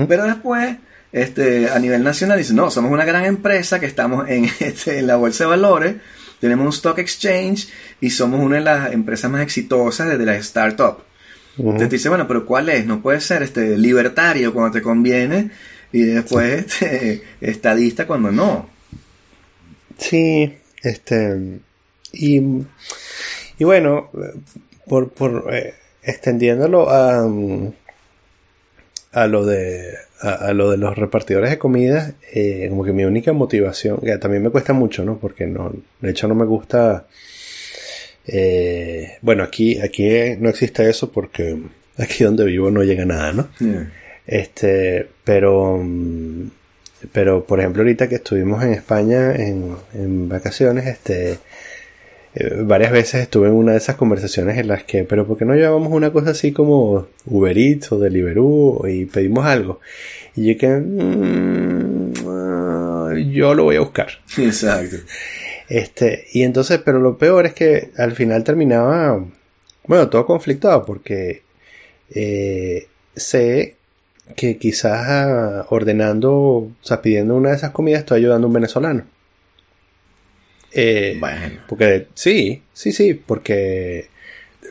Pero después este, a nivel nacional dice, no, somos una gran empresa que estamos en, este, en la bolsa de valores, tenemos un stock exchange y somos una de las empresas más exitosas desde las startups. Entonces dice, bueno, pero ¿cuál es? No puede ser este libertario cuando te conviene y después este, estadista cuando no. Sí, este y, y bueno, por, por eh, extendiéndolo a, a lo de a, lo de los repartidores de comida, eh, como que mi única motivación, que también me cuesta mucho, ¿no? Porque no, de hecho no me gusta. Eh, bueno, aquí, aquí no existe eso porque aquí donde vivo no llega nada, ¿no? Este, pero, pero por ejemplo ahorita que estuvimos en España en, en vacaciones, este, eh, varias veces estuve en una de esas conversaciones en las que, pero ¿por qué no llevamos una cosa así como Uber Eats o Deliveroo y pedimos algo? Y yo que, mm, ah, yo lo voy a buscar. Exacto. Este, y entonces, pero lo peor es que al final terminaba, bueno, todo conflictado porque eh, sé que quizás ah, ordenando, o sea, pidiendo una de esas comidas estoy ayudando a un venezolano. Eh, bueno. Porque sí, sí, sí, porque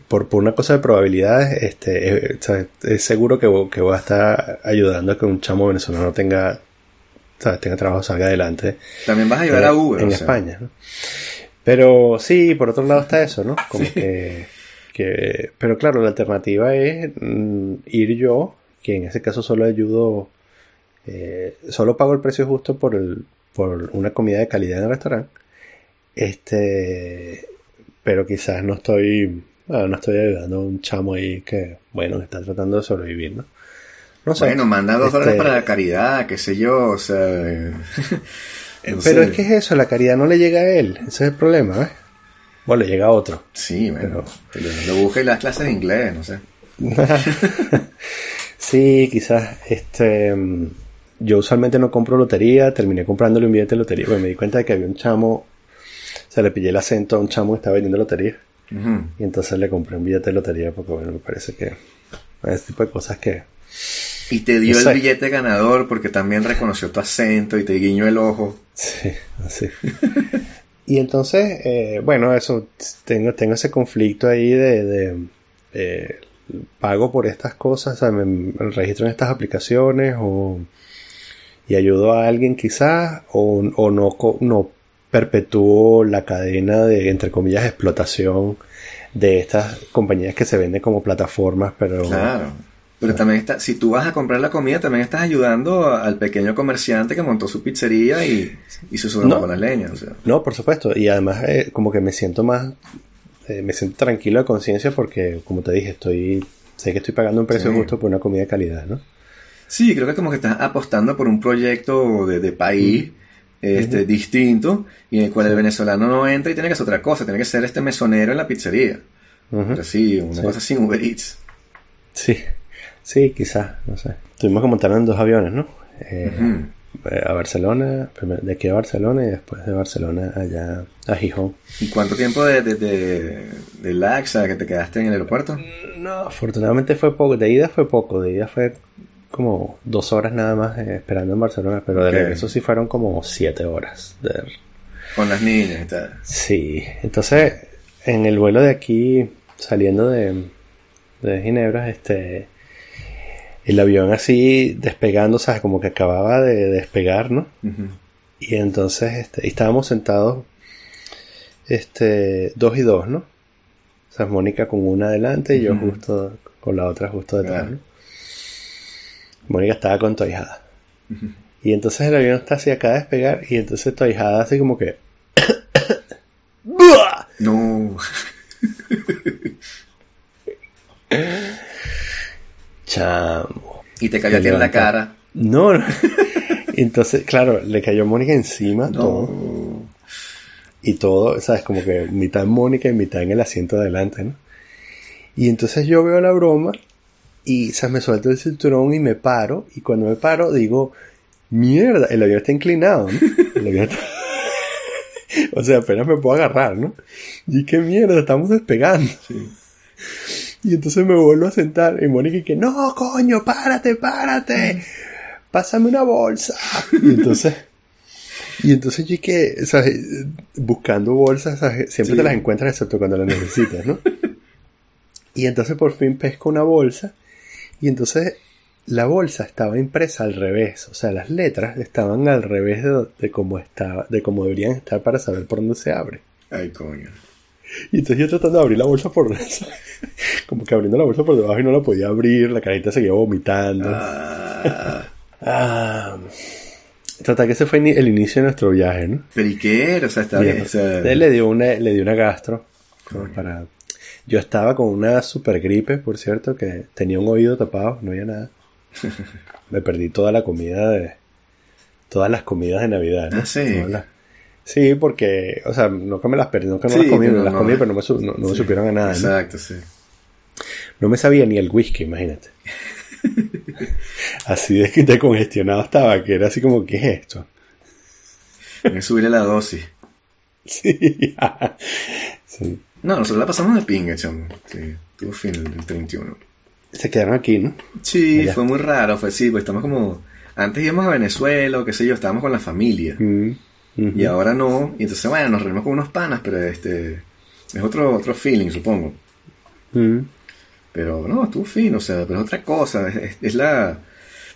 por, por una cosa de probabilidades, este, eh, es, seguro que, que, voy a estar ayudando a que un chamo venezolano tenga, tenga trabajo, salga adelante. También vas a ayudar a Uber. En España, Pero sí, por otro lado está eso, ¿no? Como que, que, Pero claro, la alternativa es mm, ir yo, que en ese caso solo ayudo, eh, solo pago el precio justo por, el, por una comida de calidad en el restaurante este, pero quizás no estoy, no estoy ayudando a un chamo ahí que, bueno, está tratando de sobrevivir, ¿no? No sé. Bueno, manda dos dólares este para la caridad, qué sé yo, o sea. pero es que es eso, la caridad no le llega a él, ese es el problema, ¿eh? Bueno, le llega a otro. Sí, bueno, pero... lo, busque las clases de inglés, no sé. sí, quizás, este yo usualmente no compro lotería, terminé comprándole un billete de lotería, porque me di cuenta de que había un chamo se le pillé el acento a un chamo que estaba vendiendo lotería. Y entonces le compré un billete de lotería porque, bueno, me parece que ese tipo de cosas que... Y te dio el billete ganador porque también reconoció tu acento y te guiñó el ojo. Sí, así. y entonces, eh, bueno, eso, tengo, tengo ese conflicto ahí de, de pago por estas cosas, o sea, me, registro en estas aplicaciones o y ayudo a alguien quizás o, o no, no perpetuó la cadena de, entre comillas, explotación de estas compañías que se venden como plataformas, pero... Claro. Pero también está, si tú vas a comprar la comida, también estás ayudando al pequeño comerciante que montó su pizzería y, y su no, con las leñas. No, por supuesto. Y además, eh, como que me siento más, eh, me siento tranquilo de conciencia porque, como te dije, estoy, sé que estoy pagando un precio justo por una comida de calidad, ¿no? Sí, creo que como que estás apostando por un proyecto de, de país este, distinto y en el cual el venezolano no entra y tiene que hacer otra cosa, tiene que ser este mesonero en la pizzería. Así, una cosa sin Uber Eats. Sí, sí, quizás, no sé. Tuvimos que montar en dos aviones, ¿no? Eh, a Barcelona, de aquí a Barcelona y después de Barcelona allá a Gijón. ¿Y cuánto tiempo de, de, de, laxa que te quedaste en el aeropuerto? No, afortunadamente fue poco. De ida fue poco, de ida fue como dos horas nada más eh, esperando en Barcelona, pero de regreso sí fueron como siete horas. de- Con las niñas y tal. Sí, entonces en el vuelo de aquí, saliendo de, de Ginebra, este, el avión así despegando, ¿sabes? Como que acababa de despegar, ¿no? Y entonces este, y estábamos sentados este, dos y dos, ¿no? O sea, Mónica con una adelante y yo justo con la otra justo detrás, Claro. ¿no? Mónica estaba con tu ahijada. Ujú. Y entonces el avión está así acá a despegar y entonces tu ahijada así como que... ¡Buah! No. Chamo. Y te cayó a ti en la cara. No, no. Entonces, claro, le cayó Mónica encima todo. No. Y todo, ¿sabes? Como que mitad en Mónica y mitad en el asiento de adelante, ¿no? Y entonces yo veo la broma y, ¿sabes? Me suelto el cinturón y me paro. Y cuando me paro digo, mierda, el avión está inclinado, ¿no? El avión está- o sea, apenas me puedo agarrar, ¿no? Y qué mierda, estamos despegando. Sí. Y entonces me vuelvo a sentar y Mónica que, no, coño, párate, párate. Pásame una bolsa. Y entonces, y entonces yo que, ¿sabes? buscando bolsas, ¿sabes? siempre Sí. te las encuentras excepto cuando las necesitas, ¿no? Y entonces por fin pesco una bolsa y entonces la bolsa estaba impresa al revés, o sea, las letras estaban al revés de, de cómo estaba, de cómo deberían estar para saber por dónde se abre. Ay, coño. Y entonces yo tratando de abrir la bolsa por como que abriendo la bolsa por debajo y no la podía abrir, la carita seguía vomitando. Ah. Ah, total que ese fue el inicio de nuestro viaje, ¿no? Pero ¿y qué era? O sea. O Él le dio una, le dio una gastro. como para... Yo estaba con una super gripe, por cierto, que tenía un oído tapado, no había nada. Me perdí toda la comida de... Todas las comidas de Navidad, ¿no? Ah, sí. Las- Sí, porque, o sea, no que me las perdí, no que no Sí, las comí, pero me las no- comí, pero no me, su- no- no me supieron a nada, ¿no? Exacto, sí. No me sabía ni el whisky, imagínate. así de, de congestionado estaba, que era así como, ¿qué es esto? Que subirle la dosis. Sí. sí. No, nosotros la pasamos de pinga, chamo. Sí, tuvo fin el, el 31. Se quedaron aquí, ¿no? Sí, Allá. fue muy raro, fue sí, pues estamos como... Antes íbamos a Venezuela o qué sé yo, estábamos con la familia. Mm. Y ahora no. Y entonces, bueno, nos reunimos con unos panas, pero este... Es otro, otro feeling, supongo. Mm, Pero no, estuvo fino, o sea, pero es otra cosa. Es, es- es la.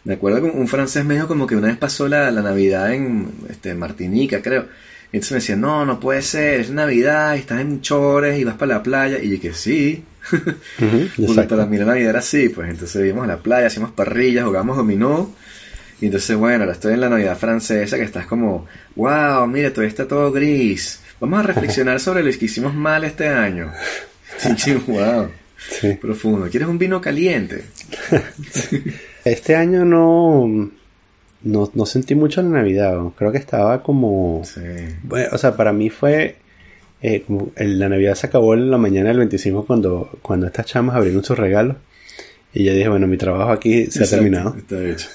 Me acuerdo que un francés me dijo como que una vez pasó la, la Navidad en este, Martinica, creo. Y entonces me decía, no, no puede ser, es Navidad y estás en chores y vas para la playa. Y yo que sí, porque exacto. para mí la Navidad era así, pues entonces íbamos a la playa, hacíamos parrillas, jugamos dominó. Y entonces, bueno, ahora estoy en la Navidad francesa que estás como, wow, mira, todavía está todo gris. Vamos a reflexionar sobre lo que hicimos mal este año. Wow. Sí. Profundo. ¿Quieres un vino caliente? Este año no, no, no sentí mucho la Navidad. ¿no? Creo que estaba como... Sí. Bueno, o sea, para mí fue... eh, como el- la Navidad se acabó en la mañana del 25 cuando, cuando estas chamas abrieron sus regalos. Y yo dije, bueno, mi trabajo aquí se ha terminado. Está hecho.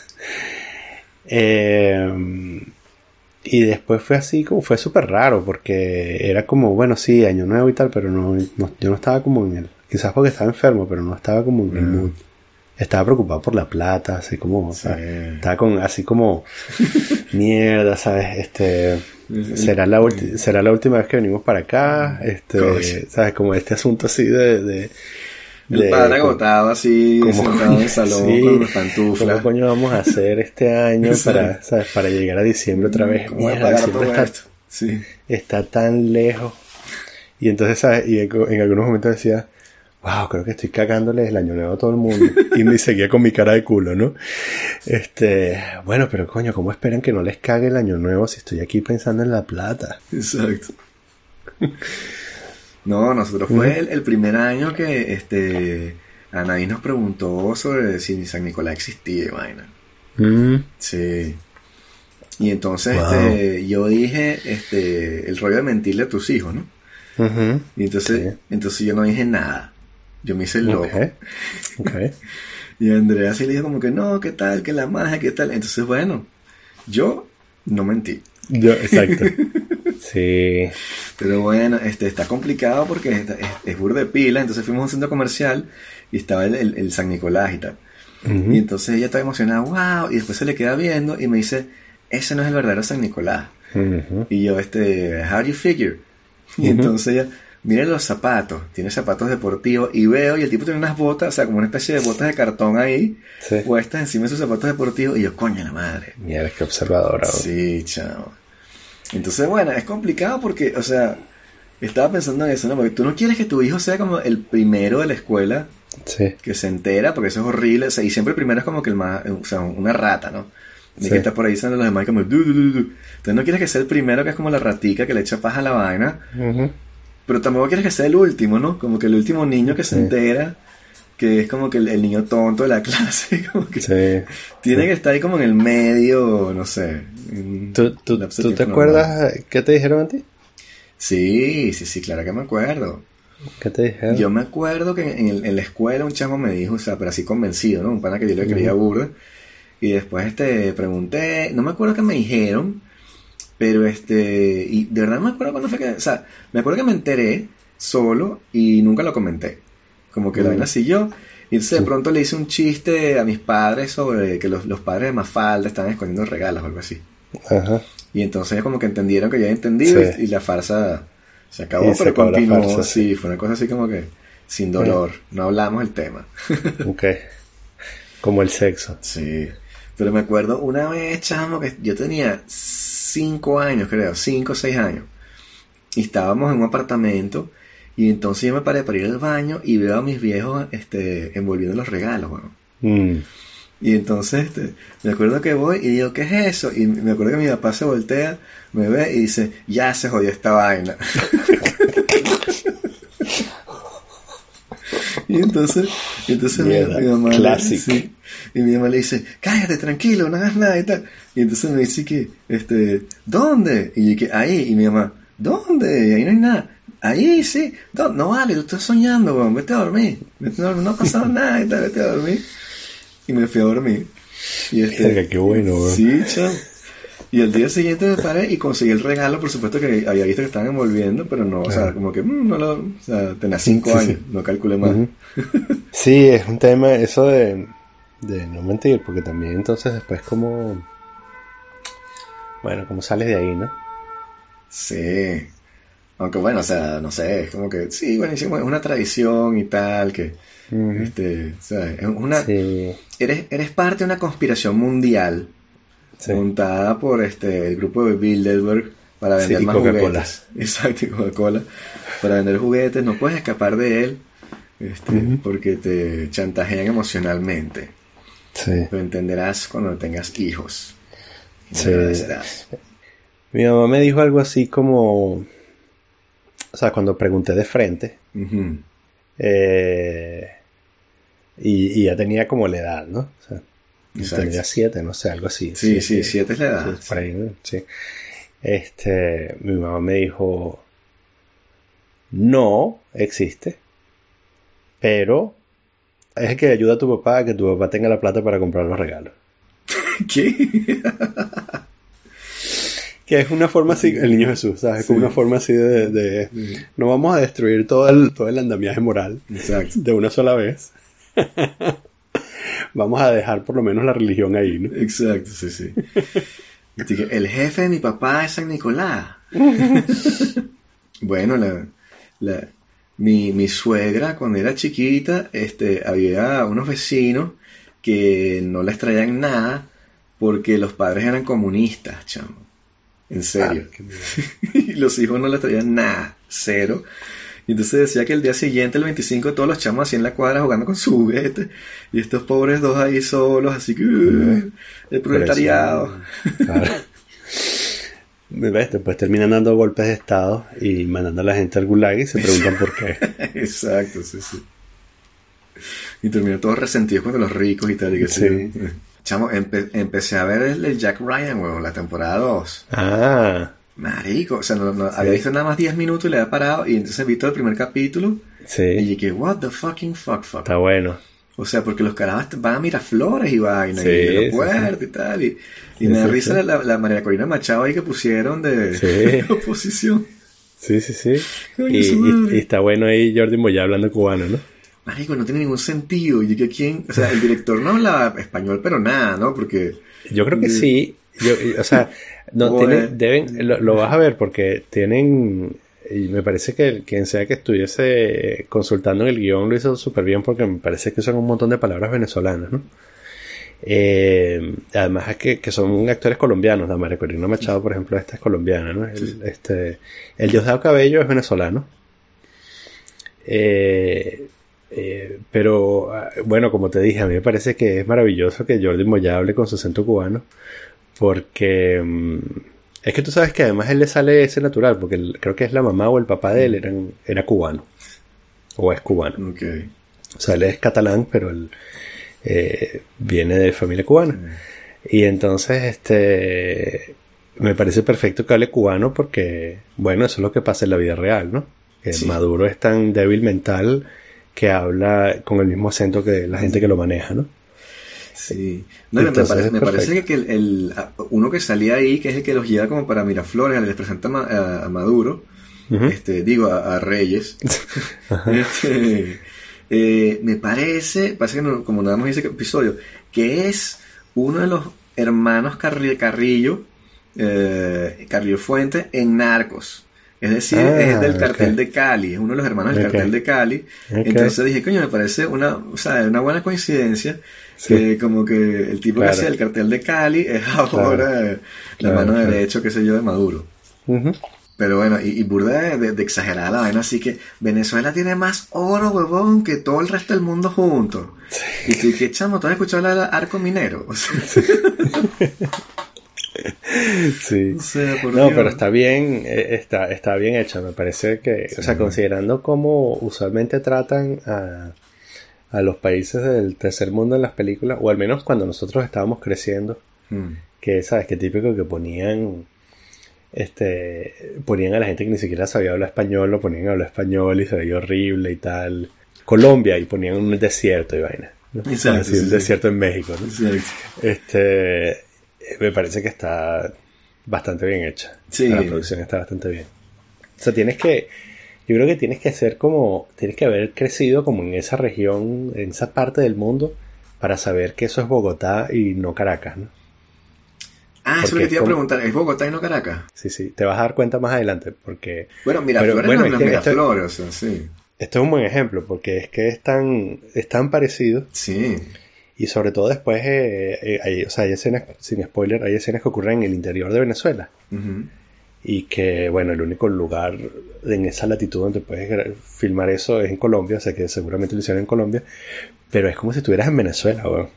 Eh, y después fue así, como fue súper raro, porque era como, bueno, sí, año nuevo y tal, pero no, no- yo no estaba como en el, quizás porque estaba enfermo, pero no estaba como en el Mm. Estaba preocupado por la plata, así como, o Sí. sea, estaba con, así como, mierda, ¿sabes? Este, será la, será la última vez que venimos para acá, este, Coño. ¿sabes? Como este asunto así de, de, El de- padre agotado así, como- sentado en el salón Sí, con ¿Cómo pantuflas. coño vamos a hacer este año para. ¿sabes? para llegar a diciembre otra vez? ¿Cómo Mierda, diciembre está, esto? Sí. está tan lejos. Y entonces, ¿sabes? Y en, en algunos momentos decía, wow, creo que estoy cagándole el año nuevo a todo el mundo. Y me seguía con mi cara de culo, ¿no? Este, bueno, pero coño, ¿cómo esperan que no les cague el año nuevo si estoy aquí pensando en la plata? Exacto. No, nosotros fue el, el primer año que este Anaí nos preguntó sobre si San Nicolás existía, vaina. Mm, Sí. Y entonces Wow. este, yo dije este el rollo de mentirle a tus hijos, ¿no? Y entonces, Sí. entonces yo no dije nada. Yo me hice el loco. ok, ok. Y Andrea sí le dijo como que no, ¿qué tal? Que la magia, ¿qué tal? Entonces, bueno, yo no mentí. Yo, exacto. Sí. Pero bueno, este está complicado porque es, es, es burda de pila. Entonces fuimos a un centro comercial y estaba el, el- el San Nicolás y tal. Y entonces ella está emocionada, wow, y después se le queda viendo y me dice, ese no es el verdadero San Nicolás. Y yo, este, how do you figure? Y entonces ella, miren los zapatos, tiene zapatos deportivos y veo, y el tipo tiene unas botas, o sea, como una especie de botas de cartón ahí, puestas encima de sus zapatos deportivos, y yo, coño, la madre. Mira, qué observadora. Sí, chao. Entonces, bueno, es complicado porque, o sea, estaba pensando en eso, ¿no? Porque tú no quieres que tu hijo sea como el primero de la escuela que se entera, porque eso es horrible, o sea, y siempre el primero es como que el más, o sea, una rata, ¿no? Y que está por ahí diciendo los demás como du, du, du, Entonces no quieres que sea el primero que es como la ratica que le echa paja a la vaina. Pero tampoco quieres que sea el último, ¿no? Como que el último niño que se entera que es como que el, niño tonto de la clase, como que tiene que estar ahí como en el medio, no sé. ¿Tú, tú, ¿tú te acuerdas qué te dijeron a ti? Sí, sí, sí, claro que me acuerdo. ¿Qué te dijeron? Yo me acuerdo que en, la escuela un chamo me dijo, o sea, pero así convencido, ¿no? Un pana que yo le creía burda. Y después este pregunté, no me acuerdo qué me dijeron, pero este, y de verdad no me acuerdo cuándo fue que, o sea, me acuerdo que me enteré solo y nunca lo comenté. Como que la vaina siguió. Y entonces de pronto le hice un chiste a mis padres sobre que los, los padres de Mafalda estaban escondiendo regalos o algo así. Ajá. Y entonces como que entendieron que ya había entendido y, la farsa se acabó, pero continuó. sí, fue una cosa así como que sin dolor. No hablamos el tema. ok. Como el sexo. Sí. Pero me acuerdo una vez, chamo, que yo tenía cinco años, creo, cinco o seis años. Y estábamos en un apartamento. Y entonces yo me paré para ir al baño y veo a mis viejos este, envolviendo los regalos, mm. Y entonces este, me acuerdo que voy y digo, ¿qué es eso? Y me acuerdo que mi papá se voltea, me ve y dice, ya se jodió esta vaina. y entonces, entonces mi, mamá y mi mamá le dice, cállate, tranquilo, no hagas nada y tal. Y entonces me dice que, este, ¿dónde? Y yo que, ahí, y mi mamá, ¿dónde? Ahí no hay nada. Ahí sí, no, no vale, tú estás soñando, weón, vete a dormir. No, no ha pasado nada y tal, vete a dormir. Y me fui a dormir. Y este, qué bueno, weón. Sí, chao. Y el día siguiente me paré y conseguí el regalo, por supuesto que había visto que estaban envolviendo, pero no, o sea, como que mm, no lo, o sea, tenía cinco años, no calculé más. Sí, es un tema, eso de, de no mentir, porque también entonces después como, bueno, como sales de ahí, ¿no? Sí. Aunque bueno, o sea, no sé, es como que, sí, bueno, es una tradición y tal, que, este, o sea, es una, eres, eres parte de una conspiración mundial montada por este, el grupo de Bilderberg para vender más juguetes. Exacto, Coca-Cola. Para vender juguetes, no puedes escapar de él, este, porque te chantajean emocionalmente. Sí. Lo entenderás cuando tengas hijos. Sí. Mi mamá me dijo algo así como o sea, cuando pregunté de frente, eh, y, ya tenía como la edad, ¿no? O sea, tenía siete, no sé, algo así. Sí, sí, siete es la edad. Sí, Este, mi mamá me dijo, no existe, pero es el que ayuda a tu papá a que tu papá tenga la plata para comprar los regalos. ¿Qué? Que es una forma así, el niño Jesús, ¿sabes? Como una forma así de, no vamos a destruir todo el, todo el andamiaje moral de una sola vez. vamos a dejar por lo menos la religión ahí, ¿no? Exacto, sí, sí. el jefe de mi papá es San Nicolás. bueno, la, mi, mi, suegra cuando era chiquita, este, había unos vecinos que no les traían nada porque los padres eran comunistas, chamo. En serio. Ah, y los hijos no le traían nada, cero. Y entonces decía que el día siguiente, el 25, todos los chamos así en la cuadra jugando con su juguete. Y estos pobres dos ahí solos, así que... Uh, el proletariado. Claro. Después terminan dando golpes de Estado y mandando a la gente al gulag y se preguntan por qué. Exacto, sí, sí. Y terminan todos resentidos con los ricos y tal. Y que sí. Chamo, empecé a ver el, Jack Ryan, weón, la temporada 2. Ah. Marico, o sea, no, había visto nada más 10 minutos y le había parado y entonces vi todo el primer capítulo. Sí. Y dije, what the fucking fuck, fuck. Está bueno. O sea, porque los carajos van a Miraflores y vaina, sí, y de puerto y tal. Y, me da risa la, la, María Corina Machado ahí que pusieron de, oposición. Sí, sí, sí. Y, y, está bueno ahí Jordi Moya hablando cubano, ¿no? Marico, no tiene ningún sentido. Y que quién, o sea, el director no habla español, pero nada, ¿no? Porque. Yo creo que sí. Yo, o sea, no, tiene, deben, lo, vas a ver porque tienen, y me parece que quien sea que estuviese consultando en el guion lo hizo súper bien porque me parece que son un montón de palabras venezolanas, ¿no? Eh, además es que, que, son actores colombianos, la María Corina Machado, por ejemplo, esta es colombiana, ¿no? El, este, el Diosdado Cabello es venezolano. Eh, eh, pero ah, bueno, como te dije, a mí me parece que es maravilloso que Jordi Moya hable con su acento cubano, porque mm, es que tú sabes que además él le sale ese natural, porque creo que es la mamá o el papá de él eran, era cubano, o es cubano. O sea, él es catalán, pero él eh, viene de familia cubana. Y entonces, este, me parece perfecto que hable cubano porque, bueno, eso es lo que pasa en la vida real, ¿no? Que Maduro es tan débil mental que habla con el mismo acento que la gente que lo maneja, ¿no? Sí. me, parece, que el, uno que salía ahí, que es el que los lleva como para Miraflores, les presenta a, Maduro, este, digo, a, Reyes. este, eh, me parece, parece que como nada más ese episodio, que es uno de los hermanos Carrillo, eh, Carrillo Fuente en Narcos. Es decir, ah, es del cartel de Cali, es uno de los hermanos del cartel de Cali. Entonces dije, coño, me parece una, o sea, una buena coincidencia que como que el tipo que hacía el cartel de Cali es ahora la mano derecha, qué sé yo, de Maduro. Pero bueno, y, y burda de, de, exagerada la vaina, así que Venezuela tiene más oro, huevón, que todo el resto del mundo junto. Y tú, ¿qué chamo? ¿Tú has escuchado hablar arco minero? sí. no, pero está bien, eh, está, está bien hecho. Me parece que, o sea, considerando cómo usualmente tratan a, a, los países del tercer mundo en las películas, o al menos cuando nosotros estábamos creciendo, mm. que sabes, que típico que ponían, este, ponían a la gente que ni siquiera sabía hablar español, lo ponían a hablar español y se veía horrible y tal. Colombia y ponían un desierto y vaina. ¿no? un desierto en México, ¿no? Este, me parece que está bastante bien hecha. Sí. La producción está bastante bien. O sea, tienes que. Yo creo que tienes que ser como. Tienes que haber crecido como en esa región, en esa parte del mundo, para saber que eso es Bogotá y no Caracas, ¿no? Ah, eso es lo que te iba a preguntar. ¿Es Bogotá y no Caracas? Sí, sí. Te vas a dar cuenta más adelante, porque. Bueno, mira, bueno, es Miraflores, o sea, sí. Esto es un buen ejemplo, porque es que es tan, es tan parecido. Sí. Y sobre todo después, eh, eh, hay, o sea, hay escenas, sin spoiler, hay escenas que ocurren en el interior de Venezuela. Y que, bueno, el único lugar en esa latitud donde puedes filmar eso es en Colombia, o sea que seguramente lo hicieron en Colombia. Pero es como si estuvieras en Venezuela, weón.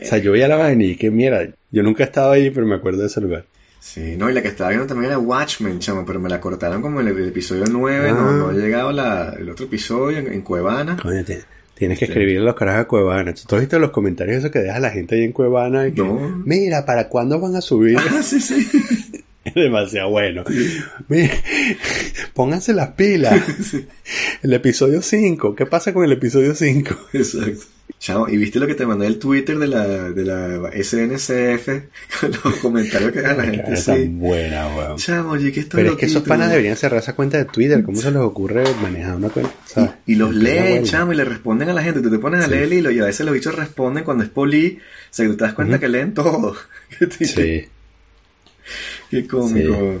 O sea, yo veía la vaina y que mira, yo nunca he estado ahí, pero me acuerdo de ese lugar. Sí, no, y la que estaba viendo también era Watchmen, chamo, pero me la cortaron como en el, episodio 9, no, no, ha llegado la, el otro episodio en, Cuevana. Coño, Tienes que escribir los carajos a Cuevana. ¿Tú has visto los comentarios eso que deja la gente ahí en Cuevana? Mira, ¿para cuándo van a subir? Ah, sí, sí. Es demasiado bueno. pónganse las pilas. El episodio 5. ¿Qué pasa con el episodio 5? Exacto. Chao, ¿y viste lo que te mandé el Twitter de la, de la SNCF? Con los comentarios que da la gente. Está buena, weón. Chamo, oye, que esto Pero es que esos panas deberían cerrar esa cuenta de Twitter. ¿Cómo se les ocurre manejar una cuenta? Y, los leen, chamo, y le responden a la gente. Tú te pones a leer y, a veces los bichos responden cuando es poli. O sea, que tú te das cuenta que leen todo. sí. Qué cómico.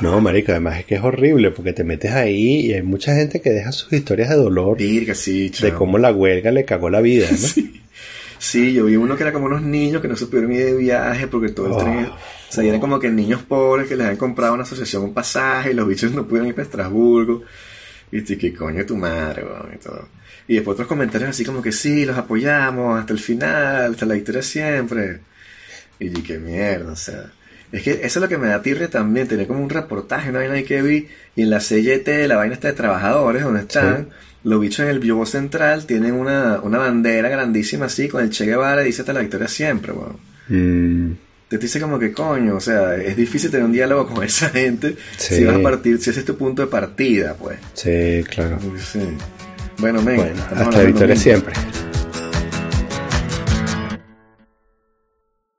No, marica, además es que es horrible porque te metes ahí y hay mucha gente que deja sus historias de dolor. sí, de cómo la huelga le cagó la vida, ¿no? sí. yo vi uno que era como unos niños que no supieron ir de viaje porque todo el oh. tren... O sea, eran como que niños pobres que les habían comprado una asociación un pasaje y los bichos no pudieron ir para Estrasburgo. Y ¿qué coño tu madre, y todo. Y después otros comentarios así como que sí, los apoyamos hasta el final, hasta la historia siempre. Y qué mierda, o sea... Es que eso es lo que me da tirre también, tener como un reportaje, una vaina que vi, y en la CYT, la vaina está de trabajadores, donde están, los bichos en el biobo central tienen una, una bandera grandísima así, con el Che Guevara, y dice hasta la victoria siempre, weón. Mm. Te dice como que coño, o sea, es difícil tener un diálogo con esa gente si vas a partir, si ese es tu punto de partida, pues. Sí, claro. Sí. Bueno, men, hasta la victoria siempre.